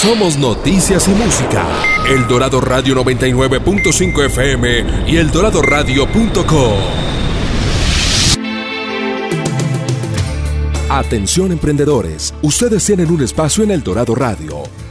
Somos noticias y música. El Dorado Radio 99.5 FM y eldoradoradio.com. Atención emprendedores, ustedes tienen un espacio en El Dorado Radio.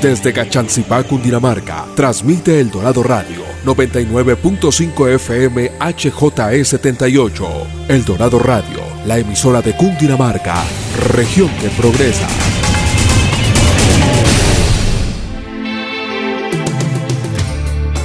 Desde Cachancipá, Cundinamarca, transmite El Dorado Radio 99.5 FM HJE78. El Dorado Radio, la emisora de Cundinamarca, región que progresa.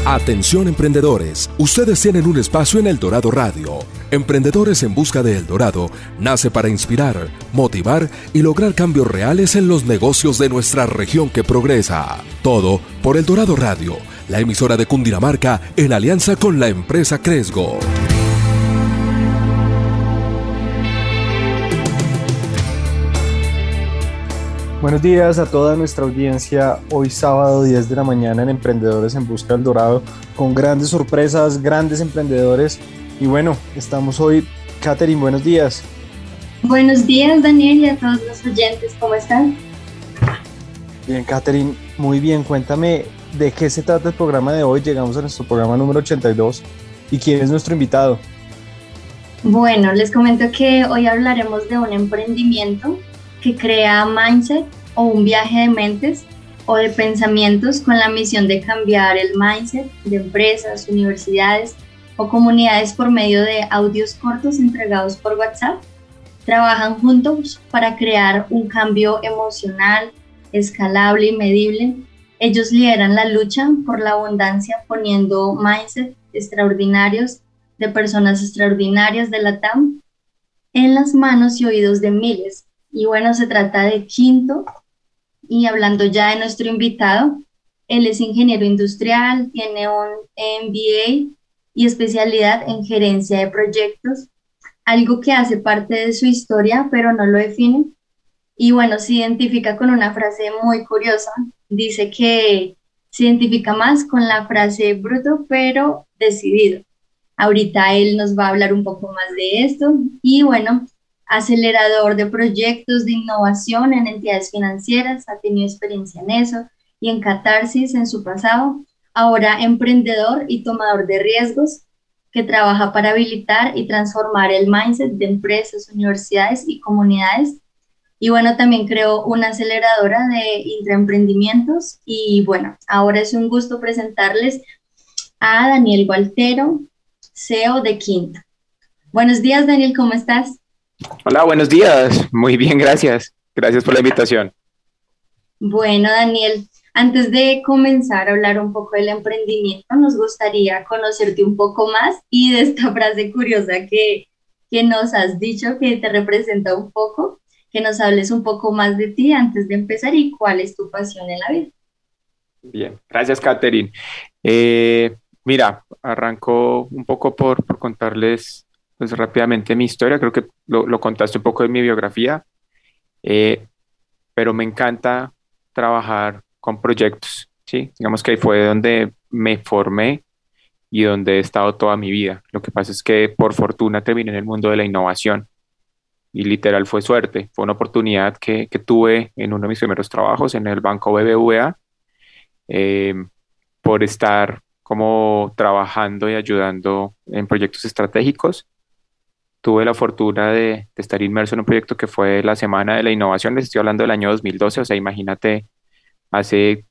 Atención emprendedores, ustedes tienen un espacio en El Dorado Radio. Emprendedores en Busca de El Dorado nace para inspirar, motivar y lograr cambios reales en los negocios de nuestra región que progresa. Todo por El Dorado Radio, la emisora de Cundinamarca en alianza con la empresa Cresgo. Buenos días a toda nuestra audiencia. Hoy sábado 10 de la mañana en Emprendedores en Busca del Dorado, con grandes sorpresas, grandes emprendedores. Y bueno, estamos hoy. Katherine, buenos días. Buenos días, Daniel, y a todos los oyentes. ¿Cómo están? Bien, Katherine, muy bien. Cuéntame de qué se trata el programa de hoy. Llegamos a nuestro programa número 82. ¿Y quién es nuestro invitado? Bueno, les comento que hoy hablaremos de un emprendimiento que crea mindset o un viaje de mentes o de pensamientos con la misión de cambiar el mindset de empresas, universidades o comunidades por medio de audios cortos entregados por WhatsApp. Trabajan juntos para crear un cambio emocional, escalable y medible. Ellos lideran la lucha por la abundancia poniendo mindset extraordinarios de personas extraordinarias de la TAM en las manos y oídos de miles y bueno, se trata de Quinto. Y hablando ya de nuestro invitado, él es ingeniero industrial, tiene un MBA y especialidad en gerencia de proyectos, algo que hace parte de su historia, pero no lo define. Y bueno, se identifica con una frase muy curiosa. Dice que se identifica más con la frase bruto, pero decidido. Ahorita él nos va a hablar un poco más de esto. Y bueno, acelerador de proyectos de innovación en entidades financieras, ha tenido experiencia en eso y en catarsis en su pasado, ahora emprendedor y tomador de riesgos que trabaja para habilitar y transformar el mindset de empresas, universidades y comunidades. Y bueno, también creó una aceleradora de intraemprendimientos y bueno, ahora es un gusto presentarles a Daniel Gualtero, CEO de Quinta. Buenos días, Daniel, ¿cómo estás? Hola, buenos días. Muy bien, gracias. Gracias por la invitación. Bueno, Daniel, antes de comenzar a hablar un poco del emprendimiento, nos gustaría conocerte un poco más y de esta frase curiosa que, que nos has dicho que te representa un poco, que nos hables un poco más de ti antes de empezar y cuál es tu pasión en la vida. Bien, gracias, Catherine. Eh, mira, arranco un poco por, por contarles pues rápidamente mi historia, creo que lo, contaste un poco de mi biografía, eh, pero me encanta trabajar con proyectos, ¿sí? Digamos que ahí fue donde me formé y donde he estado toda mi vida. Lo que pasa es que por fortuna terminé en el mundo de la innovación y literal fue suerte, fue una oportunidad que, que tuve en uno de mis primeros trabajos en el banco BBVA eh, por estar como trabajando y ayudando en proyectos estratégicos tuve la fortuna de, estar inmerso en un proyecto que fue la Semana de la Innovación, les estoy hablando del año 2012, o sea, imagínate, hace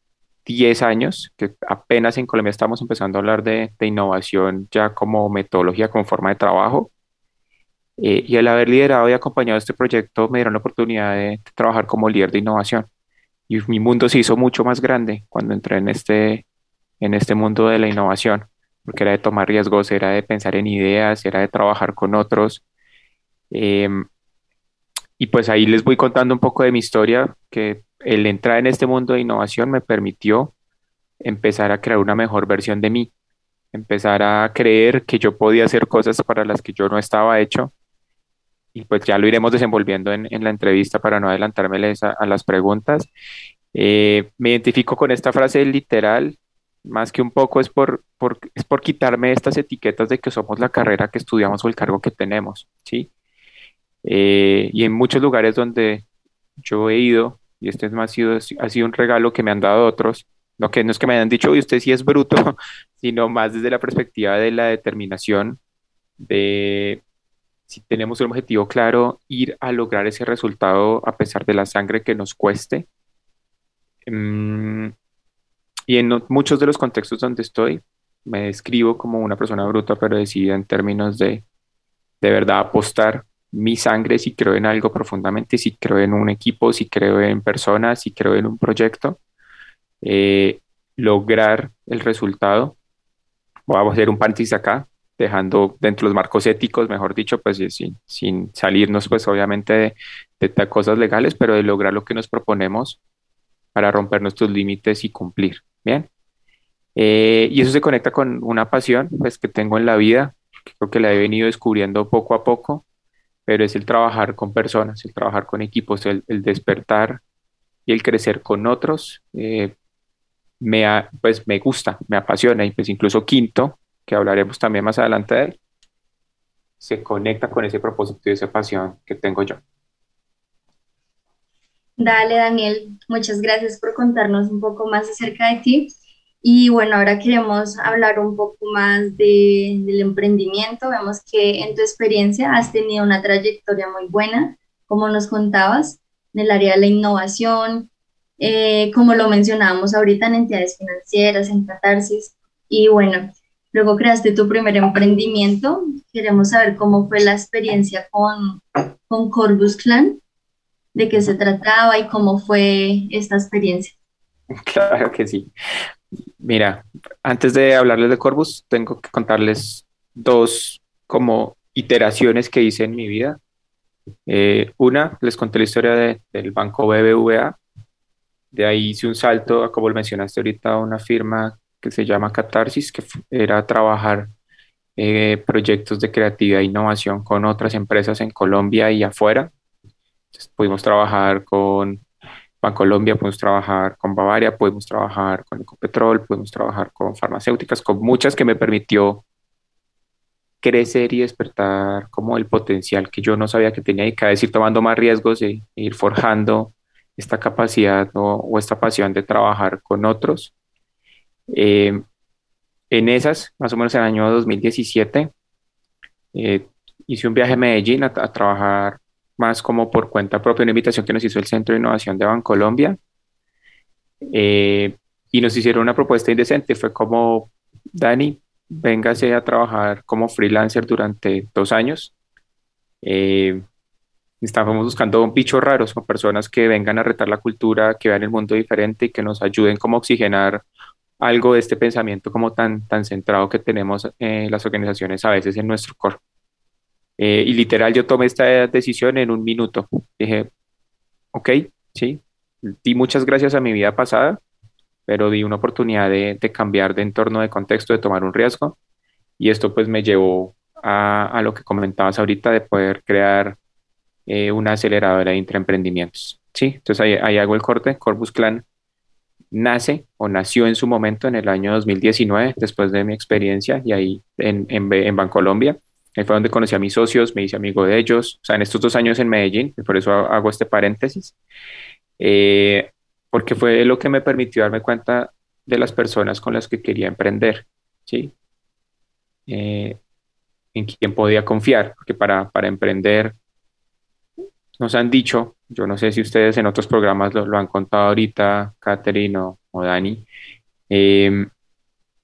10 años, que apenas en Colombia estamos empezando a hablar de, innovación ya como metodología, como forma de trabajo. Eh, y al haber liderado y acompañado este proyecto, me dieron la oportunidad de, trabajar como líder de innovación. Y mi mundo se hizo mucho más grande cuando entré en este, en este mundo de la innovación porque era de tomar riesgos, era de pensar en ideas, era de trabajar con otros. Em, y pues ahí les voy contando un poco de mi historia, que el entrar en este mundo de innovación me permitió empezar a crear una mejor versión de mí, empezar a creer que yo podía hacer cosas para las que yo no estaba hecho. Y pues ya lo iremos desenvolviendo en, la entrevista para no adelantarme a, las preguntas. Eh, me identifico con esta frase literal, más que un poco es por, es por quitarme estas etiquetas de que somos la carrera que estudiamos o el cargo que tenemos, ¿sí? Eh, y en muchos lugares donde yo he ido, y este es más, sido, ha sido un regalo que me han dado otros, no, que, no es que me hayan dicho, uy, usted sí es bruto, sino más desde la perspectiva de la determinación, de si tenemos un objetivo claro, ir a lograr ese resultado a pesar de la sangre que nos cueste. Mm, y en muchos de los contextos donde estoy, me describo como una persona bruta, pero decidida en términos de de verdad apostar mi sangre si creo en algo profundamente, si creo en un equipo, si creo en personas, si creo en un proyecto, eh, lograr el resultado. Vamos a hacer un paréntesis acá, dejando dentro de los marcos éticos, mejor dicho, pues sin, sin salirnos pues obviamente de, de cosas legales, pero de lograr lo que nos proponemos para romper nuestros límites y cumplir. Bien. Eh, y eso se conecta con una pasión pues, que tengo en la vida, que creo que la he venido descubriendo poco a poco, pero es el trabajar con personas, el trabajar con equipos, el, despertar y el crecer con otros. Eh, me, pues, me gusta, me apasiona y pues incluso quinto, que hablaremos también más adelante de él, se conecta con ese propósito y esa pasión que tengo yo. Dale, Daniel, muchas gracias por contarnos un poco más acerca de ti. Y bueno, ahora queremos hablar un poco más de, del emprendimiento. Vemos que en tu experiencia has tenido una trayectoria muy buena, como nos contabas, en el área de la innovación, eh, como lo mencionábamos ahorita en entidades financieras, en Catarsis. Y bueno, luego creaste tu primer emprendimiento. Queremos saber cómo fue la experiencia con, con Corbus Clan, de qué se trataba y cómo fue esta experiencia. Claro que sí. Mira, antes de hablarles de Corbus, tengo que contarles dos como iteraciones que hice en mi vida. Eh, una, les conté la historia del banco BBVA. De ahí hice un salto a, como lo mencionaste ahorita, una firma que se llama Catarsis, que era trabajar eh, proyectos de creatividad e innovación con otras empresas en Colombia y afuera. pudimos trabajar con Colombia, podemos trabajar con Bavaria, podemos trabajar con Ecopetrol, podemos trabajar con farmacéuticas, con muchas que me permitió crecer y despertar como el potencial que yo no sabía que tenía y cada vez ir tomando más riesgos e, ir forjando esta capacidad o, esta pasión de trabajar con otros. Eh, en esas, más o menos en el año 2017, eh, hice un viaje a Medellín a, a trabajar más como por cuenta propia, una invitación que nos hizo el Centro de Innovación de Bancolombia. Eh, y nos hicieron una propuesta indecente. Fue como, Dani, véngase a trabajar como freelancer durante dos años. Eh, estábamos buscando bichos raros o personas que vengan a retar la cultura, que vean el mundo diferente y que nos ayuden como a oxigenar algo de este pensamiento como tan, tan centrado que tenemos en las organizaciones a veces en nuestro core. Eh, y literal yo tomé esta decisión en un minuto. Dije, ok, sí, di muchas gracias a mi vida pasada, pero di una oportunidad de, cambiar de entorno, de contexto, de tomar un riesgo. Y esto pues me llevó a, lo que comentabas ahorita de poder crear eh, una aceleradora de intraemprendimientos. Sí, entonces ahí, hago el corte. Corbus Clan nace o nació en su momento en el año 2019, después de mi experiencia y ahí en, en, en Bancolombia. Ahí fue donde conocí a mis socios, me hice amigo de ellos, o sea, en estos dos años en Medellín, por eso hago este paréntesis, eh, porque fue lo que me permitió darme cuenta de las personas con las que quería emprender, ¿sí? Eh, en quién podía confiar, porque para, para emprender nos han dicho, yo no sé si ustedes en otros programas lo, han contado ahorita, Catherine o, Dani, eh,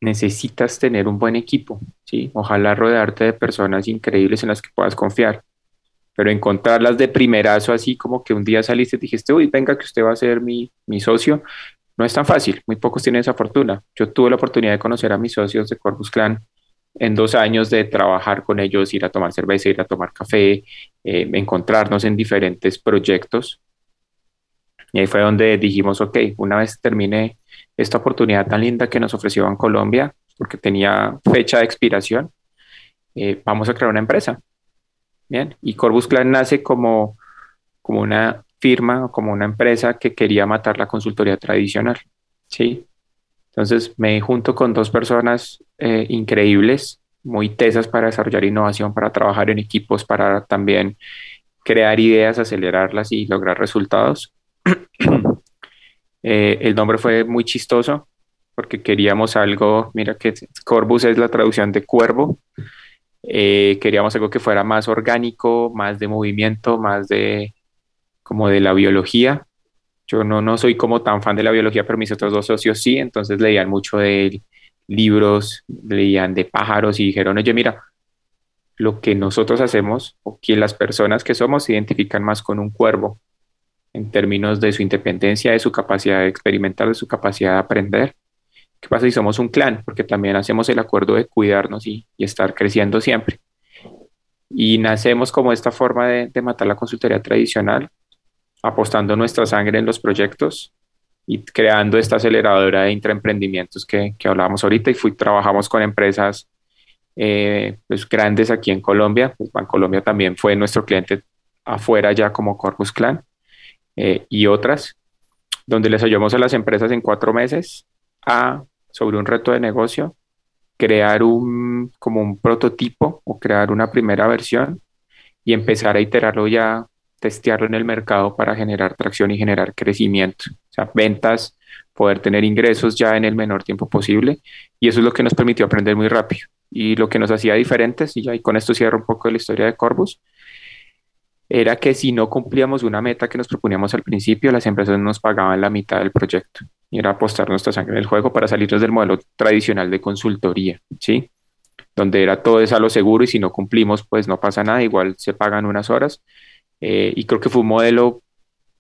necesitas tener un buen equipo, ¿sí? Ojalá rodearte de personas increíbles en las que puedas confiar, pero encontrarlas de primerazo, así como que un día saliste y dijiste, uy, venga, que usted va a ser mi, mi socio, no es tan fácil, muy pocos tienen esa fortuna. Yo tuve la oportunidad de conocer a mis socios de Corpus Clan en dos años de trabajar con ellos, ir a tomar cerveza, ir a tomar café, eh, encontrarnos en diferentes proyectos. Y ahí fue donde dijimos, ok, una vez termine esta oportunidad tan linda que nos ofreció en Colombia, porque tenía fecha de expiración, eh, vamos a crear una empresa. Bien, y Corbus Clan nace como, como una firma o como una empresa que quería matar la consultoría tradicional. ¿sí? Entonces me junto con dos personas eh, increíbles, muy tesas para desarrollar innovación, para trabajar en equipos, para también crear ideas, acelerarlas y lograr resultados. Eh, el nombre fue muy chistoso porque queríamos algo, mira que Corbus es la traducción de cuervo, eh, queríamos algo que fuera más orgánico, más de movimiento, más de como de la biología. Yo no, no soy como tan fan de la biología, pero mis otros dos socios sí, entonces leían mucho de libros, leían de pájaros y dijeron, oye, mira, lo que nosotros hacemos o que las personas que somos se identifican más con un cuervo en términos de su independencia, de su capacidad de experimentar, de su capacidad de aprender. ¿Qué pasa si somos un clan? Porque también hacemos el acuerdo de cuidarnos y, estar creciendo siempre. Y nacemos como esta forma de, matar la consultoría tradicional, apostando nuestra sangre en los proyectos y creando esta aceleradora de intraemprendimientos que, que hablábamos ahorita y fui, trabajamos con empresas eh, pues, grandes aquí en Colombia. Pues Colombia también fue nuestro cliente afuera ya como Corpus Clan eh, y otras, donde les ayudamos a las empresas en cuatro meses a, sobre un reto de negocio, crear un, como un prototipo o crear una primera versión y empezar a iterarlo ya, testearlo en el mercado para generar tracción y generar crecimiento. O sea, ventas, poder tener ingresos ya en el menor tiempo posible. Y eso es lo que nos permitió aprender muy rápido. Y lo que nos hacía diferentes, y ya y con esto cierro un poco la historia de Corbus, era que si no cumplíamos una meta que nos proponíamos al principio, las empresas nos pagaban la mitad del proyecto. Y era apostar nuestra sangre en el juego para salirnos del modelo tradicional de consultoría, ¿sí? Donde era todo es a lo seguro y si no cumplimos, pues no pasa nada, igual se pagan unas horas. Eh, y creo que fue un modelo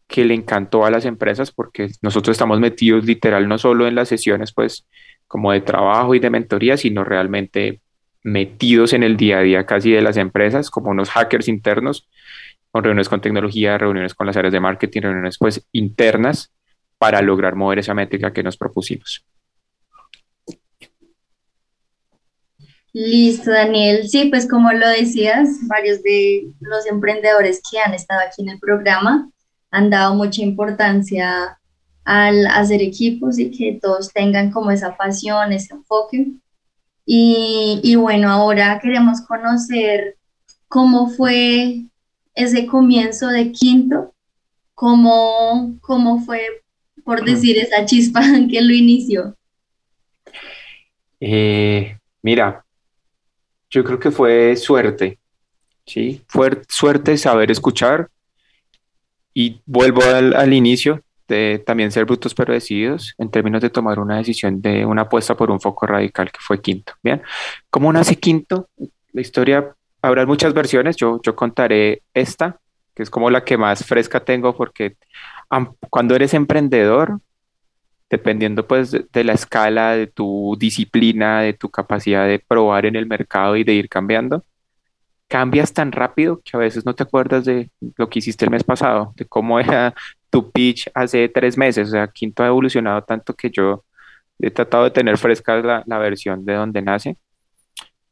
que le encantó a las empresas porque nosotros estamos metidos literal no solo en las sesiones, pues como de trabajo y de mentoría, sino realmente metidos en el día a día casi de las empresas, como unos hackers internos, con reuniones con tecnología, reuniones con las áreas de marketing, reuniones pues internas para lograr mover esa métrica que nos propusimos. Listo, Daniel. Sí, pues como lo decías, varios de los emprendedores que han estado aquí en el programa han dado mucha importancia al hacer equipos y que todos tengan como esa pasión, ese enfoque. Y, y bueno, ahora queremos conocer cómo fue ese comienzo de quinto, cómo, cómo fue, por decir, esa chispa que lo inició. Eh, mira, yo creo que fue suerte, ¿sí? Fue suerte saber escuchar y vuelvo al, al inicio, de también ser brutos pero decididos en términos de tomar una decisión de una apuesta por un foco radical que fue Quinto. Bien, ¿cómo nace Quinto? La historia, habrá muchas versiones, yo, yo contaré esta, que es como la que más fresca tengo porque cuando eres emprendedor, dependiendo pues de, la escala, de tu disciplina, de tu capacidad de probar en el mercado y de ir cambiando, cambias tan rápido que a veces no te acuerdas de lo que hiciste el mes pasado, de cómo era tu pitch hace tres meses. O sea, Quinto ha evolucionado tanto que yo he tratado de tener fresca la, versión de donde nace.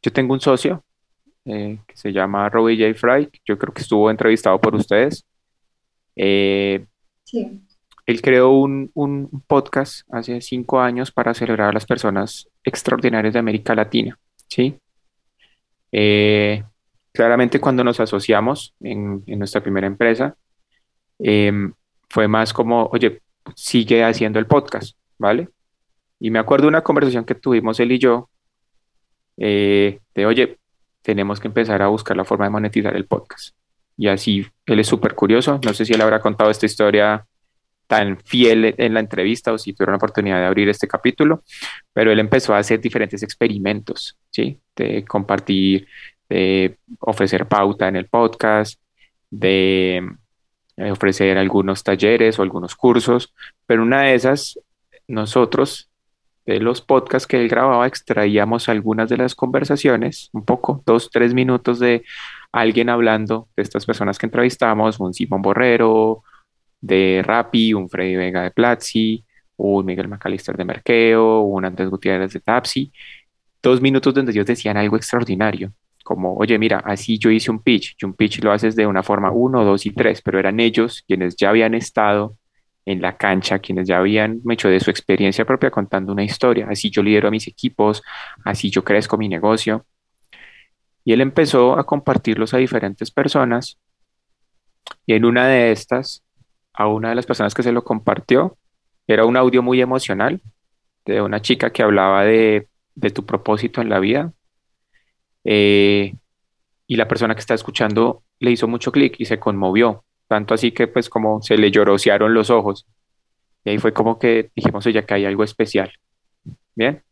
Yo tengo un socio eh, que se llama Robbie J. Fry, yo creo que estuvo entrevistado por ustedes. Eh, sí. Él creó un, un, podcast hace cinco años para celebrar a las personas extraordinarias de América Latina. ¿sí? Eh, claramente cuando nos asociamos en, en nuestra primera empresa, em, fue más como, oye, sigue haciendo el podcast, ¿vale? Y me acuerdo de una conversación que tuvimos él y yo, de, oye, tenemos que empezar a buscar la forma de monetizar el podcast. Y así, él es súper curioso, no sé si él habrá contado esta historia tan fiel en la entrevista o si tuvieron la oportunidad de abrir este capítulo, pero él empezó a hacer diferentes experimentos, ¿sí? De compartir, de ofrecer pauta en el podcast, de eh, ofrecer algunos talleres o algunos cursos, pero una de esas, nosotros, de los podcasts que él grababa, extraíamos algunas de las conversaciones, un poco, dos, tres minutos de alguien hablando de estas personas que entrevistamos, un Simón Borrero, de Rappi, un Freddy Vega de Platzi, un Miguel McAllister de Merkeo, un Andrés Gutiérrez de Tapsi, dos minutos donde ellos decían algo extraordinario, como, oye, mira, así yo hice un pitch, y un pitch lo haces de una forma uno, dos y tres, pero eran ellos quienes ya habían estado en la cancha, quienes ya habían hecho de su experiencia propia contando una historia, así yo lidero a mis equipos, así yo crezco mi negocio. Y él empezó a compartirlos a diferentes personas y en una de estas, a una de las personas que se lo compartió, era un audio muy emocional de una chica que hablaba de, tu propósito en la vida. Eh, y la persona que está escuchando le hizo mucho clic y se conmovió, tanto así que pues como se le llorosearon los ojos. Y ahí fue como que dijimos, oye, que hay algo especial. Bien.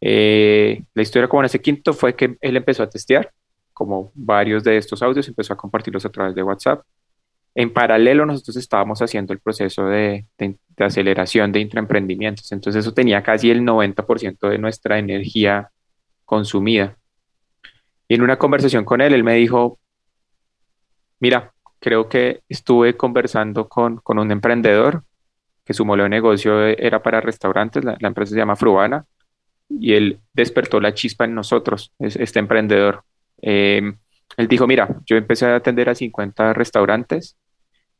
Eh, la historia como en ese quinto fue que él empezó a testear como varios de estos audios, empezó a compartirlos a través de WhatsApp. En paralelo, nosotros estábamos haciendo el proceso de, aceleración de intraemprendimientos, entonces eso tenía casi el 90% de nuestra energía consumida. Y en una conversación con él, él me dijo, mira, creo que estuve conversando con, un emprendedor que su modelo de negocio era para restaurantes, la, empresa se llama Fruana, y él despertó la chispa en nosotros, este emprendedor. Em, él dijo, mira, yo empecé a atender a 50 restaurantes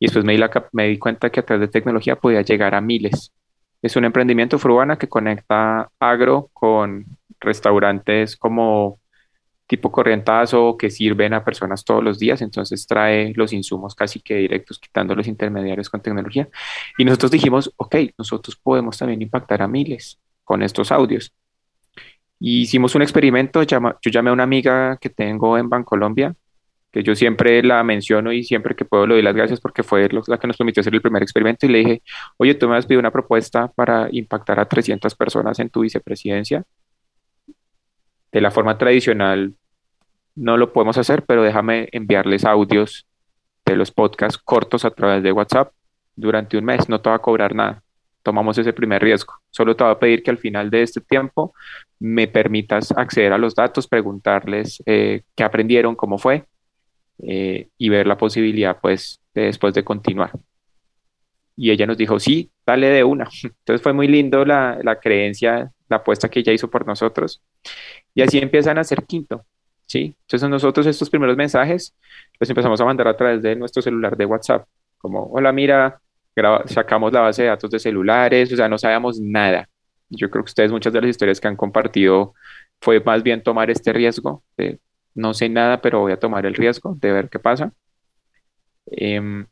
y después me di, me di cuenta que a través de tecnología podía llegar a miles. Es un emprendimiento fruana que conecta agro con restaurantes como tipo corrientazo que sirven a personas todos los días, entonces trae los insumos casi que directos, quitando los intermediarios con tecnología. Y nosotros dijimos, ok, nosotros podemos también impactar a miles con estos audios hicimos un experimento, yo llamé a una amiga que tengo en Bancolombia, que yo siempre la menciono y siempre que puedo le doy las gracias porque fue la que nos permitió hacer el primer experimento y le dije, oye, tú me has pedido una propuesta para impactar a 300 personas en tu vicepresidencia. De la forma tradicional no lo podemos hacer, pero déjame enviarles audios de los podcasts cortos a través de WhatsApp durante un mes, no te va a cobrar nada tomamos ese primer riesgo. Solo te voy a pedir que al final de este tiempo me permitas acceder a los datos, preguntarles eh, qué aprendieron, cómo fue eh, y ver la posibilidad, pues, de después de continuar. Y ella nos dijo, sí, dale de una. Entonces fue muy lindo la, la creencia, la apuesta que ella hizo por nosotros. Y así empiezan a ser quinto. ¿Sí? Entonces nosotros estos primeros mensajes los empezamos a mandar a través de nuestro celular de WhatsApp. Como, hola, mira, sacamos la base de datos de celulares, o sea, no sabíamos nada. Yo creo que ustedes muchas de las historias que han compartido fue más bien tomar este riesgo de no sé nada, pero voy a tomar el riesgo de ver qué pasa. Em,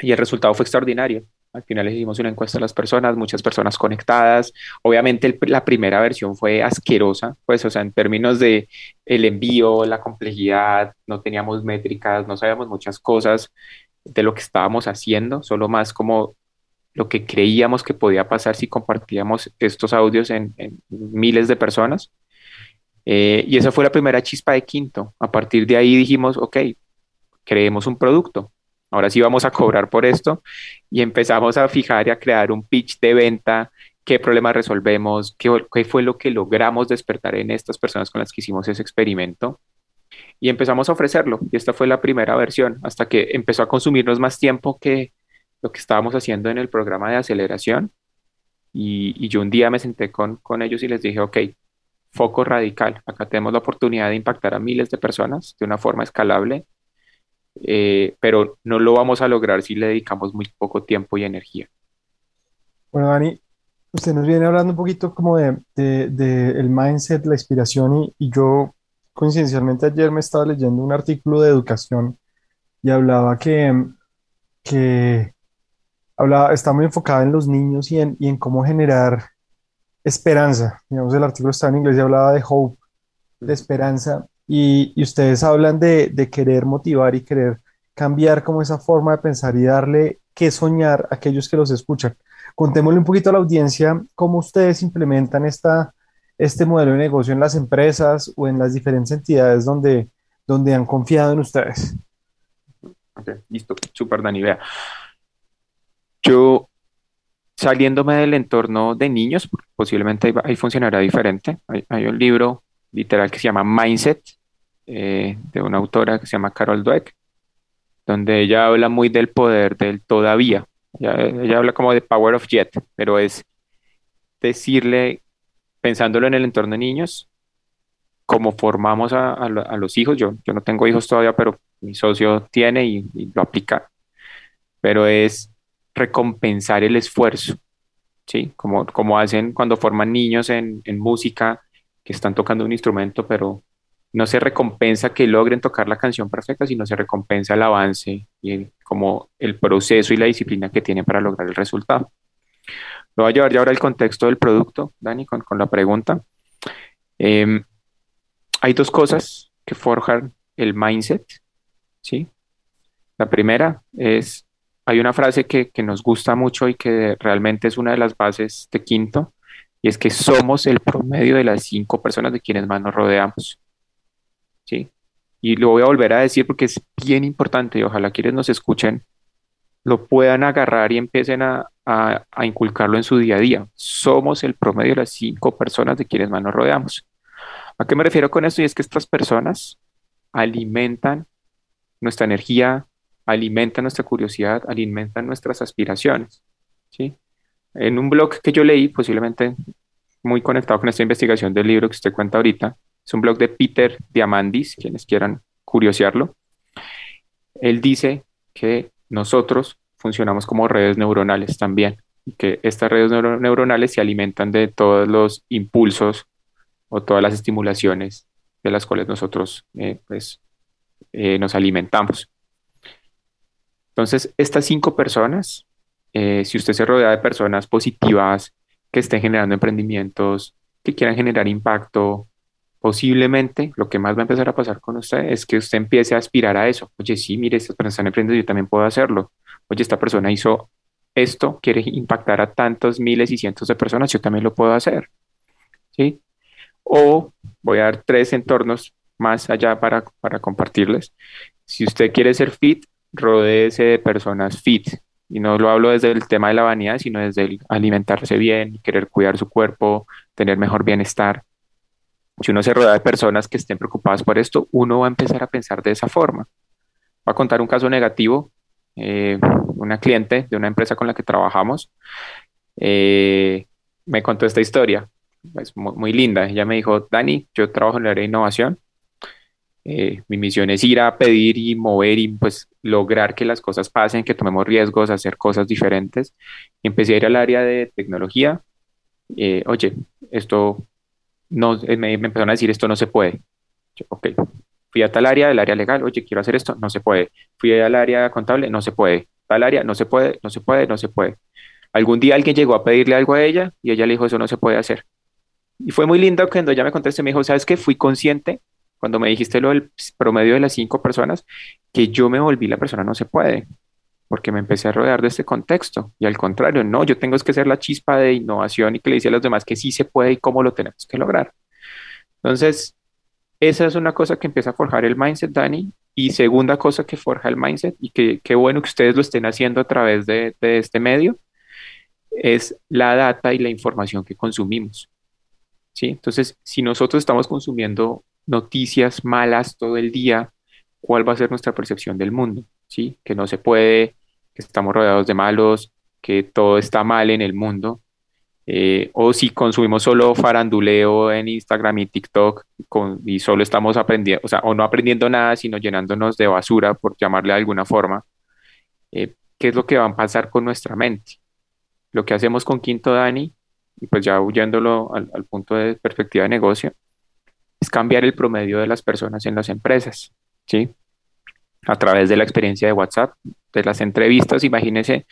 y el resultado fue extraordinario. Al final hicimos una encuesta a las personas, muchas personas conectadas. Obviamente la primera versión fue asquerosa, pues, o sea, en términos de el envío, la complejidad, no teníamos métricas, no sabíamos muchas cosas de lo que estábamos haciendo, solo más como lo que creíamos que podía pasar si compartíamos estos audios en, miles de personas. Eh, y esa fue la primera chispa de Quinto. A partir de ahí dijimos, ok, creemos un producto. Ahora sí vamos a cobrar por esto y empezamos a fijar y a crear un pitch de venta, qué problemas resolvemos, qué, qué fue lo que logramos despertar en estas personas con las que hicimos ese experimento y empezamos a ofrecerlo. Y esta fue la primera versión, hasta que empezó a consumirnos más tiempo que lo que estábamos haciendo en el programa de aceleración. Y, yo un día me senté con, con ellos y les dije, ok, foco radical, acá tenemos la oportunidad de impactar a miles de personas de una forma escalable, eh, pero no lo vamos a lograr si le dedicamos muy poco tiempo y energía. Bueno, Dani, usted nos viene hablando un poquito como de, de, el mindset, la inspiración y, y yo coincidencialmente ayer me estaba leyendo un artículo de educación y hablaba que, que hablaba, está muy enfocada en los niños y en, y en cómo generar esperanza. Digamos, el artículo está en inglés y hablaba de hope, de esperanza, y, ustedes hablan de, querer motivar y querer cambiar como esa forma de pensar y darle que soñar a aquellos que los escuchan. Contémosle un poquito a la audiencia cómo ustedes implementan esta este modelo de negocio en las empresas o en las diferentes entidades donde, donde han confiado en ustedes. Listo, súper Dani, vea. Yo saliéndome del entorno de niños, posiblemente ahí, funcionará diferente. Hay, un libro literal que se llama Mindset, eh, de una autora que se llama Carol Dweck, donde ella habla muy del poder del todavía. ella habla como de Power of Jet, pero es decirle, pensándolo en el entorno de niños, como formamos a, los hijos, yo, yo no tengo hijos todavía, pero mi socio tiene y, lo aplica, pero es recompensar el esfuerzo, ¿sí? Como, como hacen cuando forman niños en, en música, que están tocando un instrumento, pero no se recompensa que logren tocar la canción perfecta, sino se recompensa el avance y como el proceso y la disciplina que tienen para lograr el resultado. Lo voy a llevar ya ahora el contexto del producto, Dani, con, con la pregunta. Em, hay dos cosas que forjan el mindset, ¿sí? La primera es, hay una frase que, que nos gusta mucho y que realmente es una de las bases de Quinto, y es que somos el promedio de las cinco personas de quienes más nos rodeamos. ¿sí? Y lo voy a volver a decir porque es bien importante y ojalá quienes nos escuchen lo puedan agarrar y empiecen a, a, inculcarlo en su día a día. Somos el promedio de las cinco personas de quienes más nos rodeamos. ¿A qué me refiero con esto? Y es que estas personas alimentan nuestra energía, alimentan nuestra curiosidad, alimentan nuestras aspiraciones. ¿sí? En un blog que yo leí, posiblemente muy conectado con esta investigación del libro que usted cuenta ahorita, es un blog de Peter Diamandis, quienes quieran curiosearlo. Él dice que nosotros funcionamos como redes neuronales también y que estas redes neuronales se alimentan de todos los impulsos o todas las estimulaciones de las cuales nosotros eh, pues, eh, nos alimentamos. Entonces, estas cinco personas, eh, si usted se rodea de personas positivas, que estén generando emprendimientos, que quieran generar impacto, posiblemente lo que más va a empezar a pasar con usted es que usted empiece a aspirar a eso. Oye, sí, mire, esta persona está emprendiendo, yo también puedo hacerlo. Oye, esta persona hizo esto, quiere impactar a tantos miles y cientos de personas, yo también lo puedo hacer. ¿Sí? O voy a dar tres entornos más allá para, para compartirles. Si usted quiere ser fit, rodéese de personas fit. Y no lo hablo desde el tema de la vanidad, sino desde el alimentarse bien, querer cuidar su cuerpo, tener mejor bienestar si uno se rodea de personas que estén preocupadas por esto, uno va a empezar a pensar de esa forma. Voy a contar un caso negativo. Eh, una cliente de una empresa con la que trabajamos eh, me contó esta historia. Es muy, linda. Ella me dijo, Dani, yo trabajo en el área de innovación. Eh, mi misión es ir a pedir y mover y pues lograr que las cosas pasen, que tomemos riesgos, hacer cosas diferentes. Empecé a ir al área de tecnología. oye, esto no, eh, me, empezaron a decir esto no se puede. ok, fui a tal área, del área legal, oye, quiero hacer esto, no se puede. Fui al área contable, no se puede. Tal área, no se puede, no se puede, no se puede. Algún día alguien llegó a pedirle algo a ella y ella le dijo, eso no se puede hacer. Y fue muy lindo cuando ella me contestó, me dijo, ¿sabes qué? Fui consciente cuando me dijiste lo del promedio de las cinco personas, que yo me volví la persona no se puede porque me empecé a rodear de este contexto. Y al contrario, no, yo tengo que ser la chispa de innovación y que le dice a los demás que sí se puede y cómo lo tenemos que lograr. Entonces, esa es una cosa que empieza a forjar el mindset, Dani. Y segunda cosa que forja el mindset, y que qué bueno que ustedes lo estén haciendo a través de, de este medio, es la data y la información que consumimos. ¿Sí? Entonces, si nosotros estamos consumiendo noticias malas todo el día, ¿cuál va a ser nuestra percepción del mundo? ¿sí? Que no se puede, que estamos rodeados de malos, que todo está mal en el mundo. Eh, o si consumimos solo faranduleo en Instagram y TikTok y solo estamos aprendiendo, o sea, o no aprendiendo nada, sino llenándonos de basura, por llamarle de alguna forma, eh, ¿qué es lo que va a pasar con nuestra mente? Lo que hacemos con Quinto Dani, y pues ya huyéndolo al, al punto de perspectiva de negocio, es cambiar el promedio de las personas en las empresas, ¿sí? a través de la experiencia de WhatsApp, de las entrevistas. Imagínense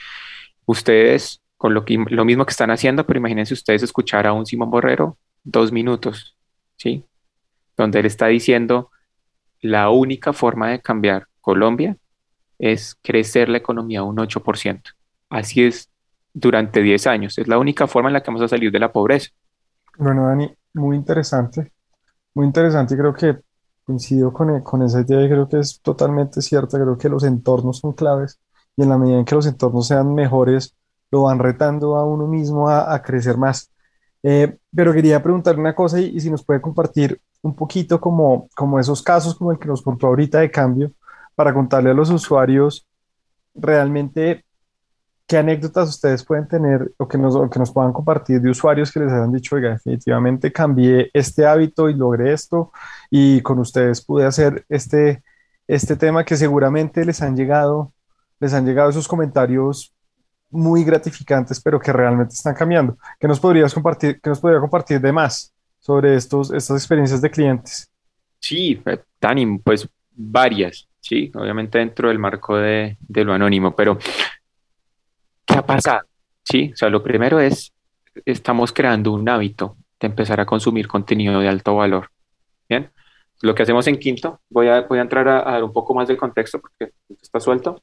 ustedes con lo, que, lo mismo que están haciendo, pero imagínense ustedes escuchar a un Simón Borrero dos minutos, ¿sí? Donde él está diciendo la única forma de cambiar Colombia es crecer la economía un 8%. Así es durante 10 años. Es la única forma en la que vamos a salir de la pobreza. Bueno, Dani, muy interesante. Muy interesante. Creo que Coincido con, e, con esa idea y creo que es totalmente cierta. Creo que los entornos son claves y en la medida en que los entornos sean mejores, lo van retando a uno mismo a, a crecer más. Eh, pero quería preguntarle una cosa y, y, si nos puede compartir un poquito como, como esos casos como el que nos contó ahorita de cambio para contarle a los usuarios realmente ¿qué anécdotas ustedes pueden tener o que nos, que nos puedan compartir de usuarios que les hayan dicho, oiga, definitivamente cambié este hábito y logré esto y con ustedes pude hacer este, este tema que seguramente les han llegado, les han llegado esos comentarios muy gratificantes, pero que realmente están cambiando. ¿Qué nos podrías compartir, qué nos podría compartir de más sobre estos, estas experiencias de clientes? Sí, eh, Dani, pues varias, sí, obviamente dentro del marco de, de lo anónimo, pero ¿qué ha pasado? Sí, o sea, lo primero es, estamos creando un hábito de empezar a consumir contenido de alto valor. Bien, lo que hacemos en quinto, voy a, voy a entrar a, a dar un poco más del contexto porque está suelto.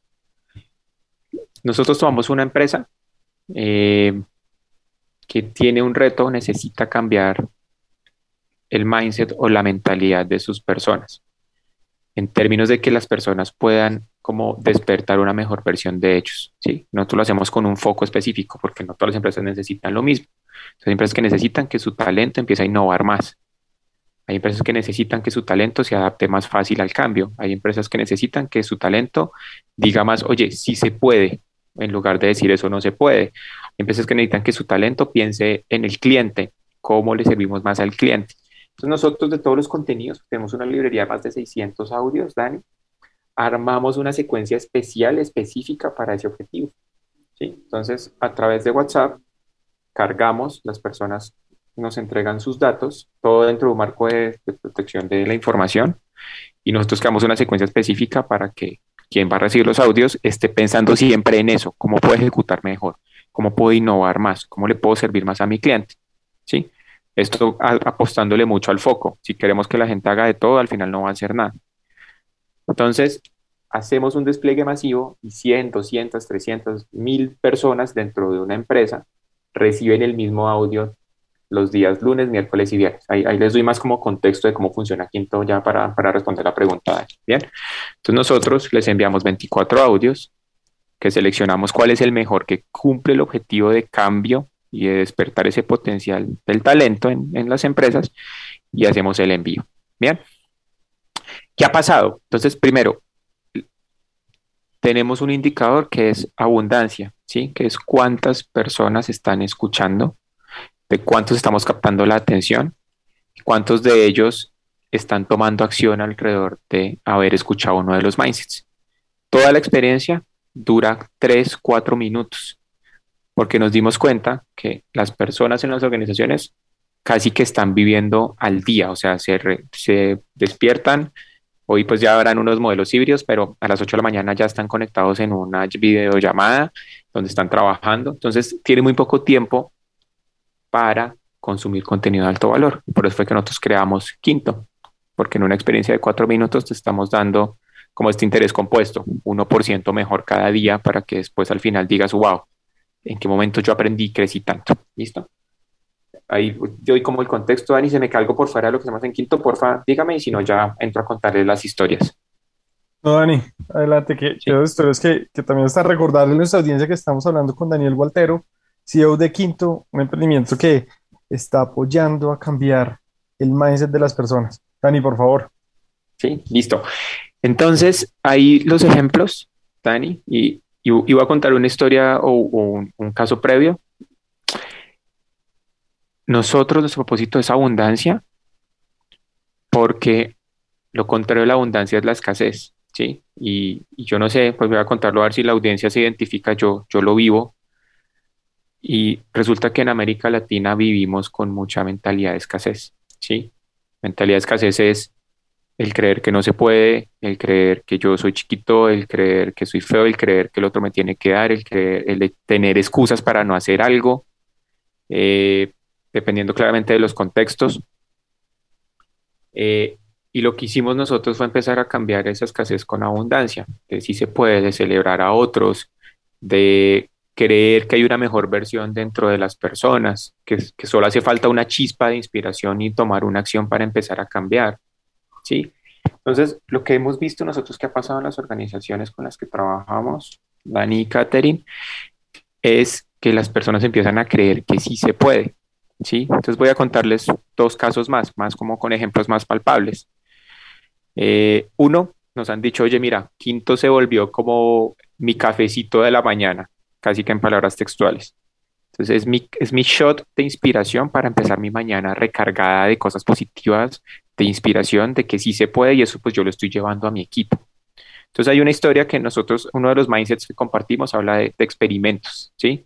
Nosotros tomamos una empresa eh, que tiene un reto, necesita cambiar el mindset o la mentalidad de sus personas, en términos de que las personas puedan como despertar una mejor versión de ellos, ¿sí? Nosotros lo hacemos con un foco específico, porque no todas las empresas necesitan lo mismo. Hay empresas que necesitan que su talento empiece a innovar más. Hay empresas que necesitan que su talento se adapte más fácil al cambio. Hay empresas que necesitan que su talento diga más, oye, sí se puede, en lugar de decir eso no se puede. Hay empresas que necesitan que su talento piense en el cliente, cómo le servimos más al cliente. Entonces nosotros de todos los contenidos, tenemos una librería de más de 600 audios, Dani, armamos una secuencia especial, específica para ese objetivo. ¿sí? Entonces, a través de WhatsApp, cargamos, las personas nos entregan sus datos, todo dentro de un marco de, de protección de la información, y nosotros creamos una secuencia específica para que quien va a recibir los audios esté pensando siempre en eso, cómo puedo ejecutar mejor, cómo puedo innovar más, cómo le puedo servir más a mi cliente. ¿sí? Esto apostándole mucho al foco. Si queremos que la gente haga de todo, al final no va a hacer nada. Entonces, hacemos un despliegue masivo y 100, 200, 300, 1000 personas dentro de una empresa reciben el mismo audio los días lunes, miércoles y viernes. Ahí, les doy más como contexto de cómo funciona Quinto ya para, para responder la pregunta. Bien, entonces nosotros les enviamos 24 audios que seleccionamos cuál es el mejor que cumple el objetivo de cambio y de despertar ese potencial del talento en, en las empresas y hacemos el envío. Bien, ¿qué ha pasado? Entonces, primero, tenemos un indicador que es abundancia, ¿sí? Que es cuántas personas están escuchando, de cuántos estamos captando la atención, cuántos de ellos están tomando acción alrededor de haber escuchado uno de los mindsets. Toda la experiencia dura 3, 4 minutos, porque nos dimos cuenta que las personas en las organizaciones casi que están viviendo al día, o sea, se, se despiertan, Hoy pues ya habrán unos modelos híbridos, pero a las 8 de la mañana ya están conectados en una videollamada donde están trabajando. Entonces tiene muy poco tiempo para consumir contenido de alto valor. Por eso fue que nosotros creamos Quinto, porque en una experiencia de cuatro minutos te estamos dando como este interés compuesto, 1% mejor cada día para que después al final digas, wow, ¿en qué momento yo aprendí y crecí tanto? ¿Listo? ahí yo doy como el contexto, Dani, se me calgo por fuera de lo que hacemos en quinto, porfa, dígame y si no ya entro a contarles las historias. No, Dani, adelante, que sí. historias que, que también está recordarle a nuestra audiencia que estamos hablando con Daniel Gualtero, CEO de Quinto, un emprendimiento que está apoyando a cambiar el mindset de las personas. Dani, por favor. Sí, listo. Entonces, ahí los ejemplos, Dani, y, y, voy a contar una historia o, un, caso previo nosotros, nuestro propósito es abundancia, porque lo contrario de la abundancia es la escasez, ¿sí? Y, y, yo no sé, pues voy a contarlo a ver si la audiencia se identifica, yo, yo lo vivo. Y resulta que en América Latina vivimos con mucha mentalidad de escasez, ¿sí? Mentalidad de escasez es el creer que no se puede, el creer que yo soy chiquito, el creer que soy feo, el creer que el otro me tiene que dar, el, creer, el tener excusas para no hacer algo. Eh, dependiendo claramente de los contextos. Eh, y lo que hicimos nosotros fue empezar a cambiar esa escasez con abundancia, de si se puede, de celebrar a otros, de creer que hay una mejor versión dentro de las personas, que solo hace falta una chispa de inspiración y tomar una acción para empezar a cambiar. ¿Sí? Entonces, lo que hemos visto nosotros que ha pasado en las organizaciones con las que trabajamos, Dani y Catherine, es que las personas empiezan a creer que sí se puede, ¿sí? Entonces voy a contarles dos casos más, más como con ejemplos más palpables. Eh, uno, nos han dicho, oye, mira, Quinto se volvió como mi cafecito de la mañana, casi que en palabras textuales. Entonces es mi, es mi shot de inspiración para empezar mi mañana recargada de cosas positivas, de inspiración, de que sí se puede y eso pues yo lo estoy llevando a mi equipo. Entonces hay una historia que nosotros, uno de los mindsets que compartimos habla de, experimentos, ¿sí?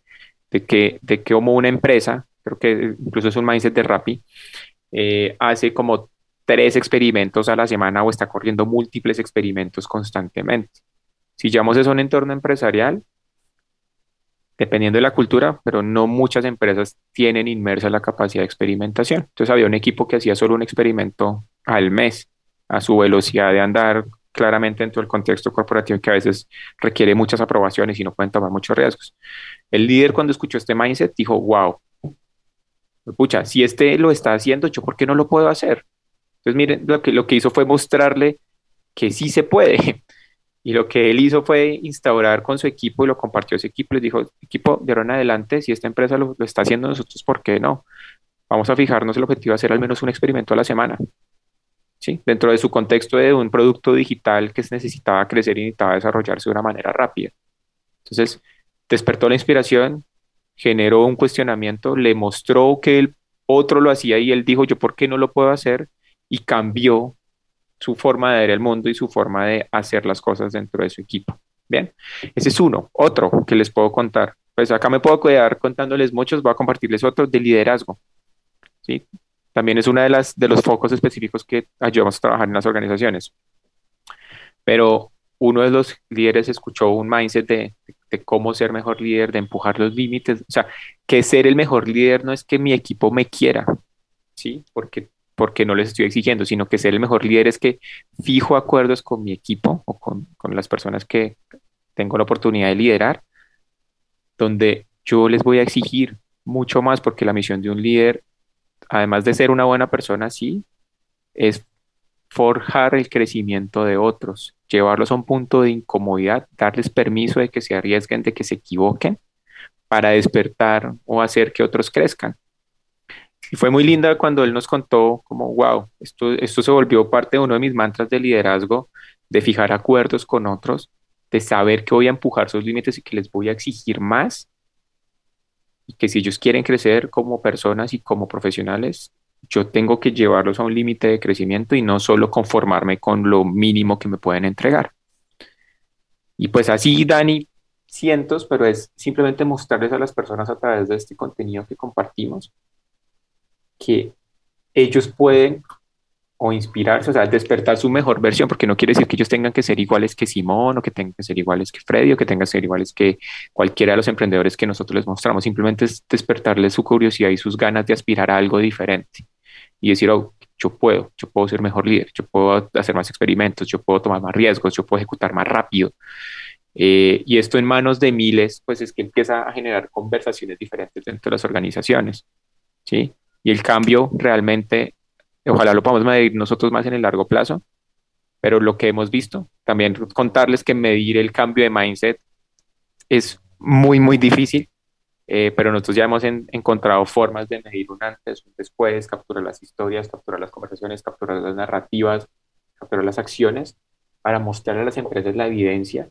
De que, de que como una empresa, creo que incluso es un mindset de Rappi, eh, hace como tres experimentos a la semana o está corriendo múltiples experimentos constantemente. Si llamamos eso un entorno empresarial, dependiendo de la cultura, pero no muchas empresas tienen inmersa la capacidad de experimentación. Entonces había un equipo que hacía solo un experimento al mes, a su velocidad de andar claramente dentro del contexto corporativo que a veces requiere muchas aprobaciones y no pueden tomar muchos riesgos. El líder cuando escuchó este mindset dijo, wow, pucha, si este lo está haciendo, yo por qué no lo puedo hacer. Entonces miren, lo que, lo que hizo fue mostrarle que sí se puede. Y lo que él hizo fue instaurar con su equipo y lo compartió ese equipo. Les dijo, equipo, de ahora en adelante, si esta empresa lo, lo está haciendo nosotros, ¿por qué no? Vamos a fijarnos el objetivo de hacer al menos un experimento a la semana dentro de su contexto de un producto digital que necesitaba crecer y necesitaba desarrollarse de una manera rápida. Entonces, despertó la inspiración, generó un cuestionamiento, le mostró que el otro lo hacía y él dijo, yo por qué no lo puedo hacer, y cambió su forma de ver el mundo y su forma de hacer las cosas dentro de su equipo. Bien, ese es uno. Otro que les puedo contar. Pues acá me puedo quedar contándoles muchos, voy a compartirles otro de liderazgo. ¿sí? también es uno de, de los focos específicos que ayudamos a trabajar en las organizaciones. Pero uno de los líderes escuchó un mindset de, cómo ser mejor líder, de empujar los límites. O sea, que ser el mejor líder no es que mi equipo me quiera, ¿sí? Porque, porque no les estoy exigiendo, sino que ser el mejor líder es que fijo acuerdos con mi equipo o con, con las personas que tengo la oportunidad de liderar, donde yo les voy a exigir mucho más porque la misión de un líder además de ser una buena persona, sí, es forjar el crecimiento de otros, llevarlos a un punto de incomodidad, darles permiso de que se arriesguen, de que se equivoquen, para despertar o hacer que otros crezcan. Y fue muy linda cuando él nos contó como, wow, esto, esto se volvió parte de uno de mis mantras de liderazgo, de fijar acuerdos con otros, de saber que voy a empujar sus límites y que les voy a exigir más y que si ellos quieren crecer como personas y como profesionales, yo tengo que llevarlos a un límite de crecimiento y no solo conformarme con lo mínimo que me pueden entregar. Y pues así, Dani, cientos, pero es simplemente mostrarles a las personas a través de este contenido que compartimos que ellos pueden o inspirarse, o sea, despertar su mejor versión, porque no quiere decir que ellos tengan que ser iguales que Simón o que tengan que ser iguales que Freddy o que tengan que ser iguales que cualquiera de los emprendedores que nosotros les mostramos, simplemente es despertarles su curiosidad y sus ganas de aspirar a algo diferente y decir, oh, yo puedo, yo puedo ser mejor líder, yo puedo hacer más experimentos, yo puedo tomar más riesgos, yo puedo ejecutar más rápido. Eh, y esto en manos de miles, pues es que empieza a generar conversaciones diferentes dentro de las organizaciones, ¿sí? Y el cambio realmente Ojalá lo podamos medir nosotros más en el largo plazo, pero lo que hemos visto, también contarles que medir el cambio de mindset es muy, muy difícil, eh, pero nosotros ya hemos encontrado formas de medir un antes, un después, capturar las historias, capturar las conversaciones, capturar las narrativas, capturar las acciones, para mostrarle a las empresas la evidencia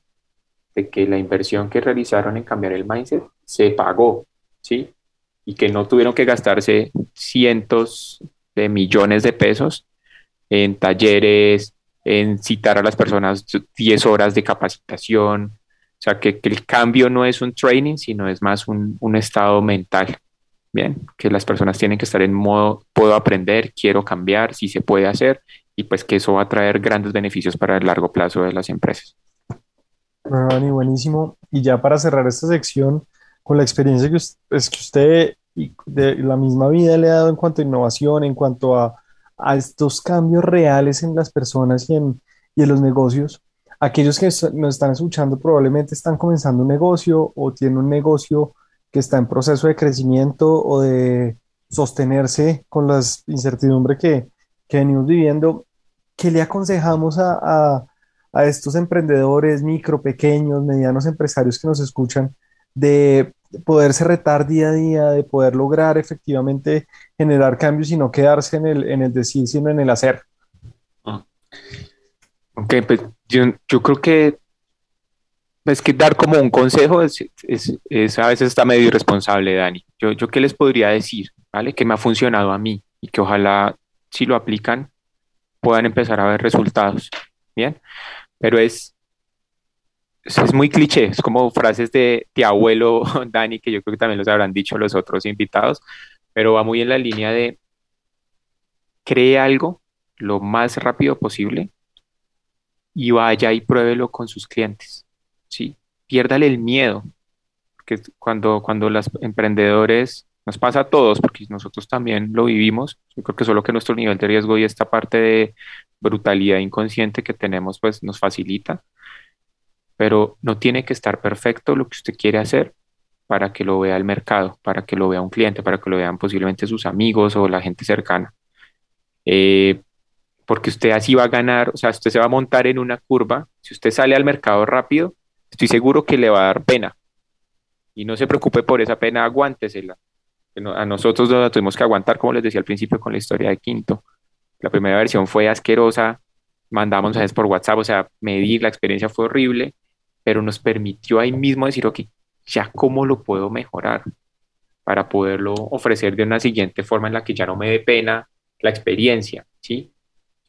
de que la inversión que realizaron en cambiar el mindset se pagó, ¿sí? Y que no tuvieron que gastarse cientos de millones de pesos en talleres, en citar a las personas 10 horas de capacitación. O sea, que, el cambio no es un training, sino es más un, un, estado mental. Bien, que las personas tienen que estar en modo, puedo aprender, quiero cambiar, si se puede hacer, y pues que eso va a traer grandes beneficios para el largo plazo de las empresas. Dani, buenísimo. Y ya para cerrar esta sección, con la experiencia que es que usted y de la misma vida le ha dado en cuanto a innovación, en cuanto a, a estos cambios reales en las personas y en, y en los negocios. Aquellos que nos están escuchando probablemente están comenzando un negocio o tienen un negocio que está en proceso de crecimiento o de sostenerse con las incertidumbres que, que venimos viviendo. ¿Qué le aconsejamos a, a, a estos emprendedores micro, pequeños, medianos empresarios que nos escuchan de poderse retar día a día, de poder lograr efectivamente generar cambios y no quedarse en el, en el decir, sino en el hacer. Ah. Ok, pues yo, yo creo que es que dar como un consejo es, a veces está medio irresponsable, Dani. Yo, yo qué les podría decir, ¿vale? Que me ha funcionado a mí y que ojalá si lo aplican puedan empezar a ver resultados, ¿bien? Pero es, es, muy cliché, es como frases de, de abuelo Dani, que yo creo que también los habrán dicho los otros invitados, pero va muy en la línea de cree algo lo más rápido posible y vaya y pruébelo con sus clientes. ¿sí? Piérdale el miedo, que cuando, cuando los emprendedores, nos pasa a todos, porque nosotros también lo vivimos, yo creo que solo que nuestro nivel de riesgo y esta parte de brutalidad inconsciente que tenemos, pues nos facilita, pero no tiene que estar perfecto lo que usted quiere hacer para que lo vea el mercado, para que lo vea un cliente, para que lo vean posiblemente sus amigos o la gente cercana. Eh, porque usted así va a ganar, o sea, usted se va a montar en una curva. Si usted sale al mercado rápido, estoy seguro que le va a dar pena. Y no se preocupe por esa pena, aguántesela. A nosotros nos tuvimos que aguantar, como les decía al principio, con la historia de Quinto. La primera versión fue asquerosa, mandamos mensajes por WhatsApp, o sea, medir, la experiencia fue horrible, pero nos permitió ahí mismo decir, ok, ya cómo lo puedo mejorar para poderlo ofrecer de una siguiente forma en la que ya no me dé pena la experiencia, ¿sí?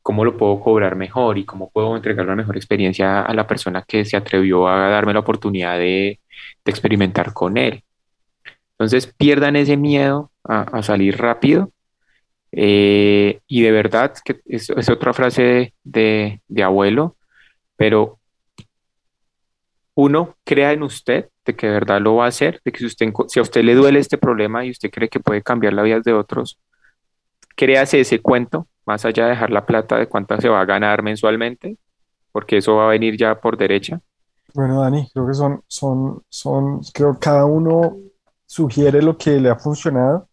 cómo lo puedo cobrar mejor y cómo puedo entregar una mejor experiencia a la persona que se atrevió a darme la oportunidad de, experimentar con él. Entonces pierdan ese miedo a, salir rápido. Eh, y de verdad, que es, otra frase de, abuelo, pero uno crea en usted de que de verdad lo va a hacer, de que si, usted, si a usted le duele este problema y usted cree que puede cambiar la vida de otros, créase ese cuento más allá de dejar la plata de cuánta se va a ganar mensualmente, porque eso va a venir ya por derecha. Bueno, Dani, creo que son, son, son, creo que cada uno sugiere lo que le ha funcionado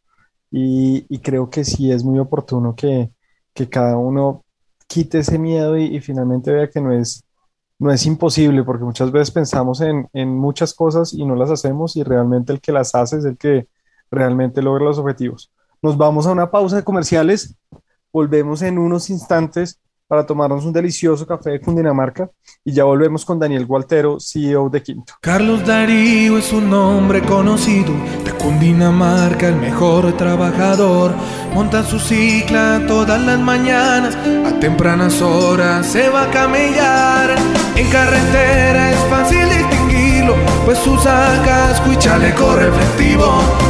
y, creo que sí es muy oportuno que, cada uno quite ese miedo y, finalmente vea que no es, no es imposible, porque muchas veces pensamos en, en muchas cosas y no las hacemos y realmente el que las hace es el que realmente logra los objetivos. Nos vamos a una pausa de comerciales Volvemos en unos instantes para tomarnos un delicioso café de Cundinamarca y ya volvemos con Daniel Gualtero, CEO de Quinto. Carlos Darío es un hombre conocido de Cundinamarca, el mejor trabajador. Monta su cicla todas las mañanas, a tempranas horas se va a camellar. En carretera es fácil pues usa casco y chaleco reflectivo.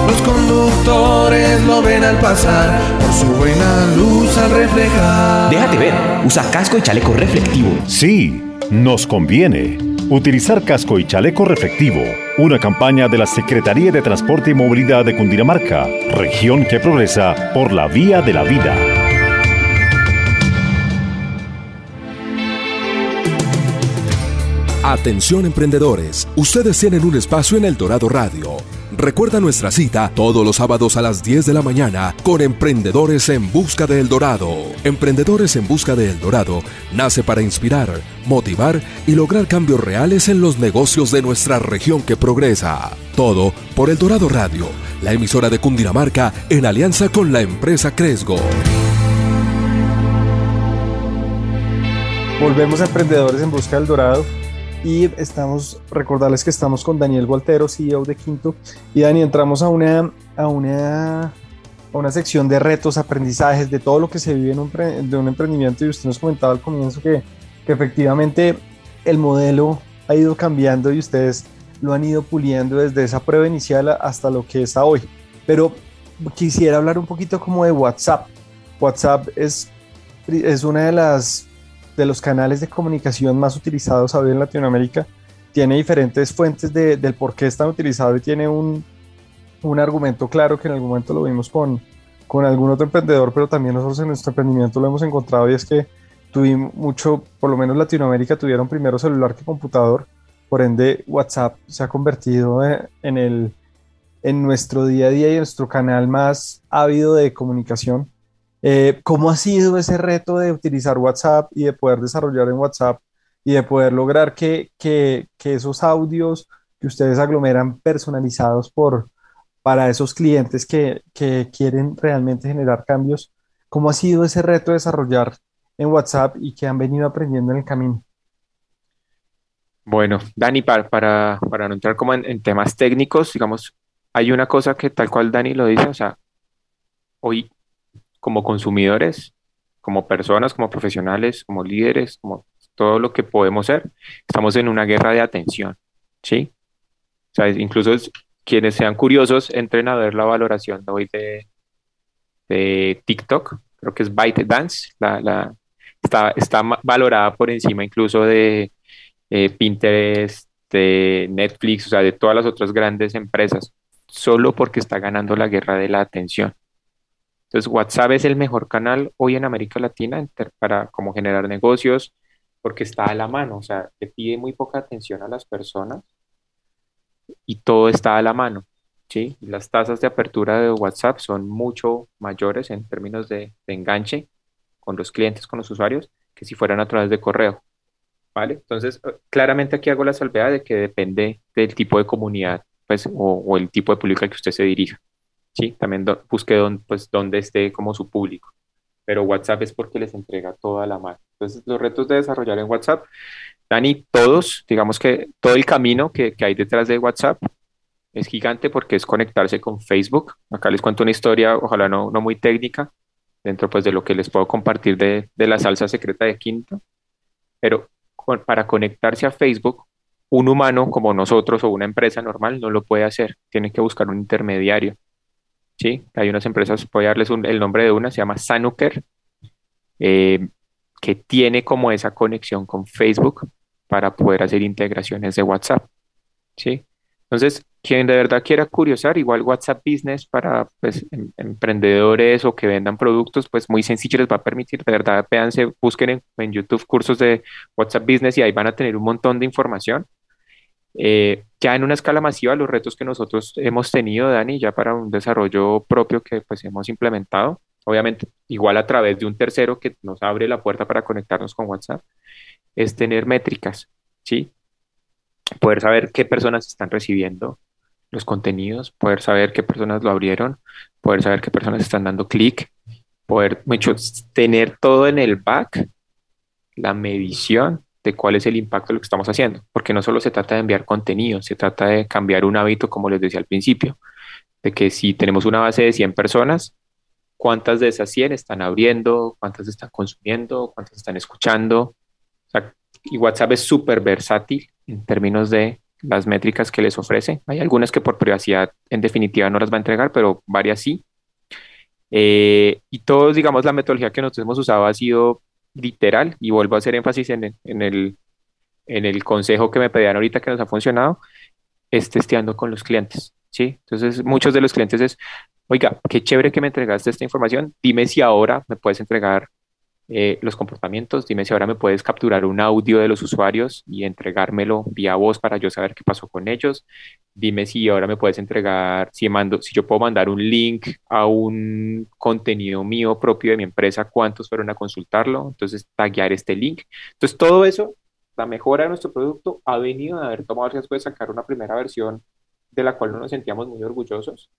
Los conductores lo ven al pasar por su buena luz al reflejar. Déjate ver, usa casco y chaleco reflectivo. Sí, nos conviene. Utilizar casco y chaleco reflectivo. Una campaña de la Secretaría de Transporte y Movilidad de Cundinamarca, región que progresa por la vía de la vida. Atención emprendedores, ustedes tienen un espacio en El Dorado Radio. Recuerda nuestra cita todos los sábados a las 10 de la mañana con Emprendedores en Busca de El Dorado. Emprendedores en Busca de El Dorado nace para inspirar, motivar y lograr cambios reales en los negocios de nuestra región que progresa. Todo por El Dorado Radio, la emisora de Cundinamarca en alianza con la empresa Cresgo. Volvemos a Emprendedores en Busca del Dorado y estamos, recordarles que estamos con Daniel Gualtero, CEO de Quinto. Y Dani, entramos a una, a una, a una sección de retos, aprendizajes, de todo lo que se vive en un, de un emprendimiento. Y usted nos comentaba al comienzo que, que efectivamente el modelo ha ido cambiando y ustedes lo han ido puliendo desde esa prueba inicial hasta lo que es hoy. Pero quisiera hablar un poquito como de WhatsApp. WhatsApp es, es una de las de los canales de comunicación más utilizados hoy en Latinoamérica, tiene diferentes fuentes de, del por qué están utilizados y tiene un, un, argumento claro que en algún momento lo vimos con, con algún otro emprendedor, pero también nosotros en nuestro emprendimiento lo hemos encontrado y es que tuvimos mucho, por lo menos Latinoamérica tuvieron primero celular que computador, por ende WhatsApp se ha convertido en, el, en nuestro día a día y nuestro canal más ávido de comunicación eh, ¿Cómo ha sido ese reto de utilizar WhatsApp y de poder desarrollar en WhatsApp y de poder lograr que, que, que esos audios que ustedes aglomeran personalizados por, para esos clientes que, que, quieren realmente generar cambios? ¿Cómo ha sido ese reto de desarrollar en WhatsApp y que han venido aprendiendo en el camino? Bueno, Dani, para, para, para no entrar como en, en temas técnicos, digamos, hay una cosa que tal cual Dani lo dice, o sea, hoy como consumidores, como personas, como profesionales, como líderes, como todo lo que podemos ser, estamos en una guerra de atención, ¿sí? O sea, incluso es- quienes sean curiosos, entren a ver la valoración de hoy de, TikTok, creo que es ByteDance, la, la, está, está valorada por encima incluso de eh, Pinterest, de Netflix, o sea, de todas las otras grandes empresas, solo porque está ganando la guerra de la atención. Entonces, WhatsApp es el mejor canal hoy en América Latina para como generar negocios, porque está a la mano, o sea, te pide muy poca atención a las personas y todo está a la mano, ¿sí? Las tasas de apertura de WhatsApp son mucho mayores en términos de, de enganche con los clientes, con los usuarios, que si fueran a través de correo, ¿vale? Entonces, eh, claramente aquí hago la salvedad de que depende del tipo de comunidad, pues, o, o el tipo de público al que usted se dirija, ¿sí? También do- busque dónde, pues, dónde esté como su público, pero WhatsApp es porque les entrega toda la mano. Entonces, los retos de desarrollar en WhatsApp, Dani, todos, digamos que todo el camino que, que hay detrás de WhatsApp es gigante porque es conectarse con Facebook. Acá les cuento una historia, ojalá no, no muy técnica, dentro pues de lo que les puedo compartir de, de la salsa secreta de Quinto, pero con- para conectarse a Facebook, un humano como nosotros o una empresa normal no lo puede hacer, tiene que buscar un intermediario, ¿sí? Hay unas empresas, voy a darles el nombre de una, se llama Sanuker, eh, que tiene como esa conexión con Facebook para poder hacer integraciones de WhatsApp, ¿sí? Entonces, quien de verdad quiera curiosar, igual WhatsApp Business para pues, em- emprendedores o que vendan productos, pues muy sencillo les va a permitir, de verdad, véanse, busquen en, en YouTube cursos de WhatsApp Business y ahí van a tener un montón de información. Eh, ya en una escala masiva, los retos que nosotros hemos tenido, Dani, ya para un desarrollo propio que pues hemos implementado, obviamente igual a través de un tercero que nos abre la puerta para conectarnos con WhatsApp, es tener métricas, ¿sí? Poder saber qué personas están recibiendo los contenidos, poder saber qué personas lo abrieron, poder saber qué personas están dando clic, poder, mucho, tener todo en el back, la medición de cuál es el impacto de lo que estamos haciendo, porque no solo se trata de enviar contenido, se trata de cambiar un hábito, como les decía al principio, de que si tenemos una base de 100 personas, ¿cuántas de esas 100 están abriendo? ¿Cuántas están consumiendo? ¿Cuántas están escuchando? Y WhatsApp es súper versátil en términos de las métricas que les ofrece. Hay algunas que por privacidad en definitiva no las va a entregar, pero varias sí. Eh, y todos, digamos, la metodología que nosotros hemos usado ha sido literal, y vuelvo a hacer énfasis en el, en el, en el consejo que me pedían ahorita que nos ha funcionado, es testeando con los clientes, ¿sí? Entonces, muchos de los clientes es, oiga, qué chévere que me entregaste esta información, dime si ahora me puedes entregar eh, los comportamientos, dime si ahora me puedes capturar un audio de los usuarios y entregármelo vía voz para yo saber qué pasó con ellos, dime si ahora me puedes entregar, si mando, si yo puedo mandar un link a un contenido mío propio de mi empresa, cuántos fueron a consultarlo, entonces taguear este link. Entonces, todo eso, la mejora de nuestro producto ha venido de haber tomado el riesgo de sacar una primera versión de la cual no nos sentíamos muy orgullosos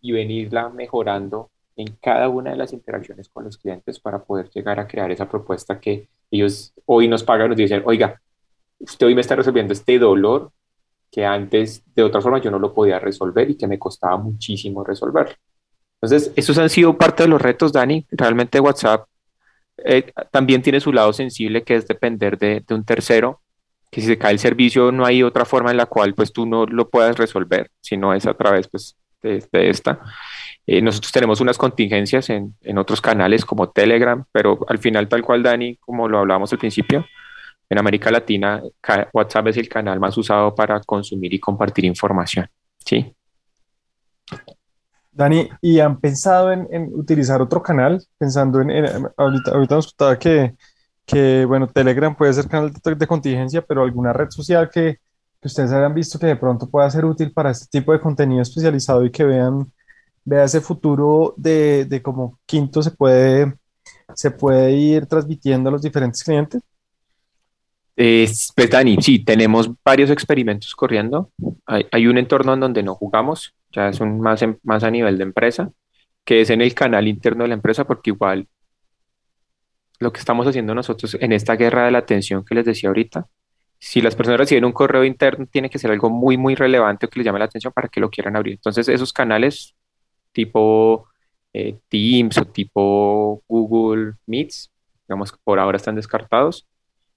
y venirla mejorando en cada una de las interacciones con los clientes para poder llegar a crear esa propuesta que ellos hoy nos pagan, nos dicen, oiga, usted hoy me está resolviendo este dolor que antes de otra forma yo no lo podía resolver y que me costaba muchísimo resolver. Entonces, esos han sido parte de los retos, Dani. Realmente WhatsApp eh, también tiene su lado sensible, que es depender de, de, un tercero, que si se cae el servicio no hay otra forma en la cual pues tú no lo puedas resolver, si no es a través pues, de, de esta. Eh, nosotros tenemos unas contingencias en, otros canales como Telegram, pero al final, tal cual, Dani, como lo hablábamos al principio, en América Latina, WhatsApp es el canal más usado para consumir y compartir información. ¿sí? Dani, ¿y han pensado en, utilizar otro canal? Pensando en, en ahorita, ahorita nos contaba que, que, bueno, Telegram puede ser canal de, de contingencia, pero alguna red social que, que, ustedes hayan visto que de pronto pueda ser útil para este tipo de contenido especializado y que vean, vea ese futuro de, de cómo Quinto se puede, se puede ir transmitiendo a los diferentes clientes. Eh, pues Dani, sí, tenemos varios experimentos corriendo. Hay, hay, un entorno en donde no jugamos, ya es un más, en, más a nivel de empresa, que es en el canal interno de la empresa, porque igual lo que estamos haciendo nosotros en esta guerra de la atención que les decía ahorita, si las personas reciben un correo interno, tiene que ser algo muy, muy relevante que les llame la atención para que lo quieran abrir. Entonces, esos canales tipo eh, Teams o tipo Google Meets, digamos que por ahora están descartados.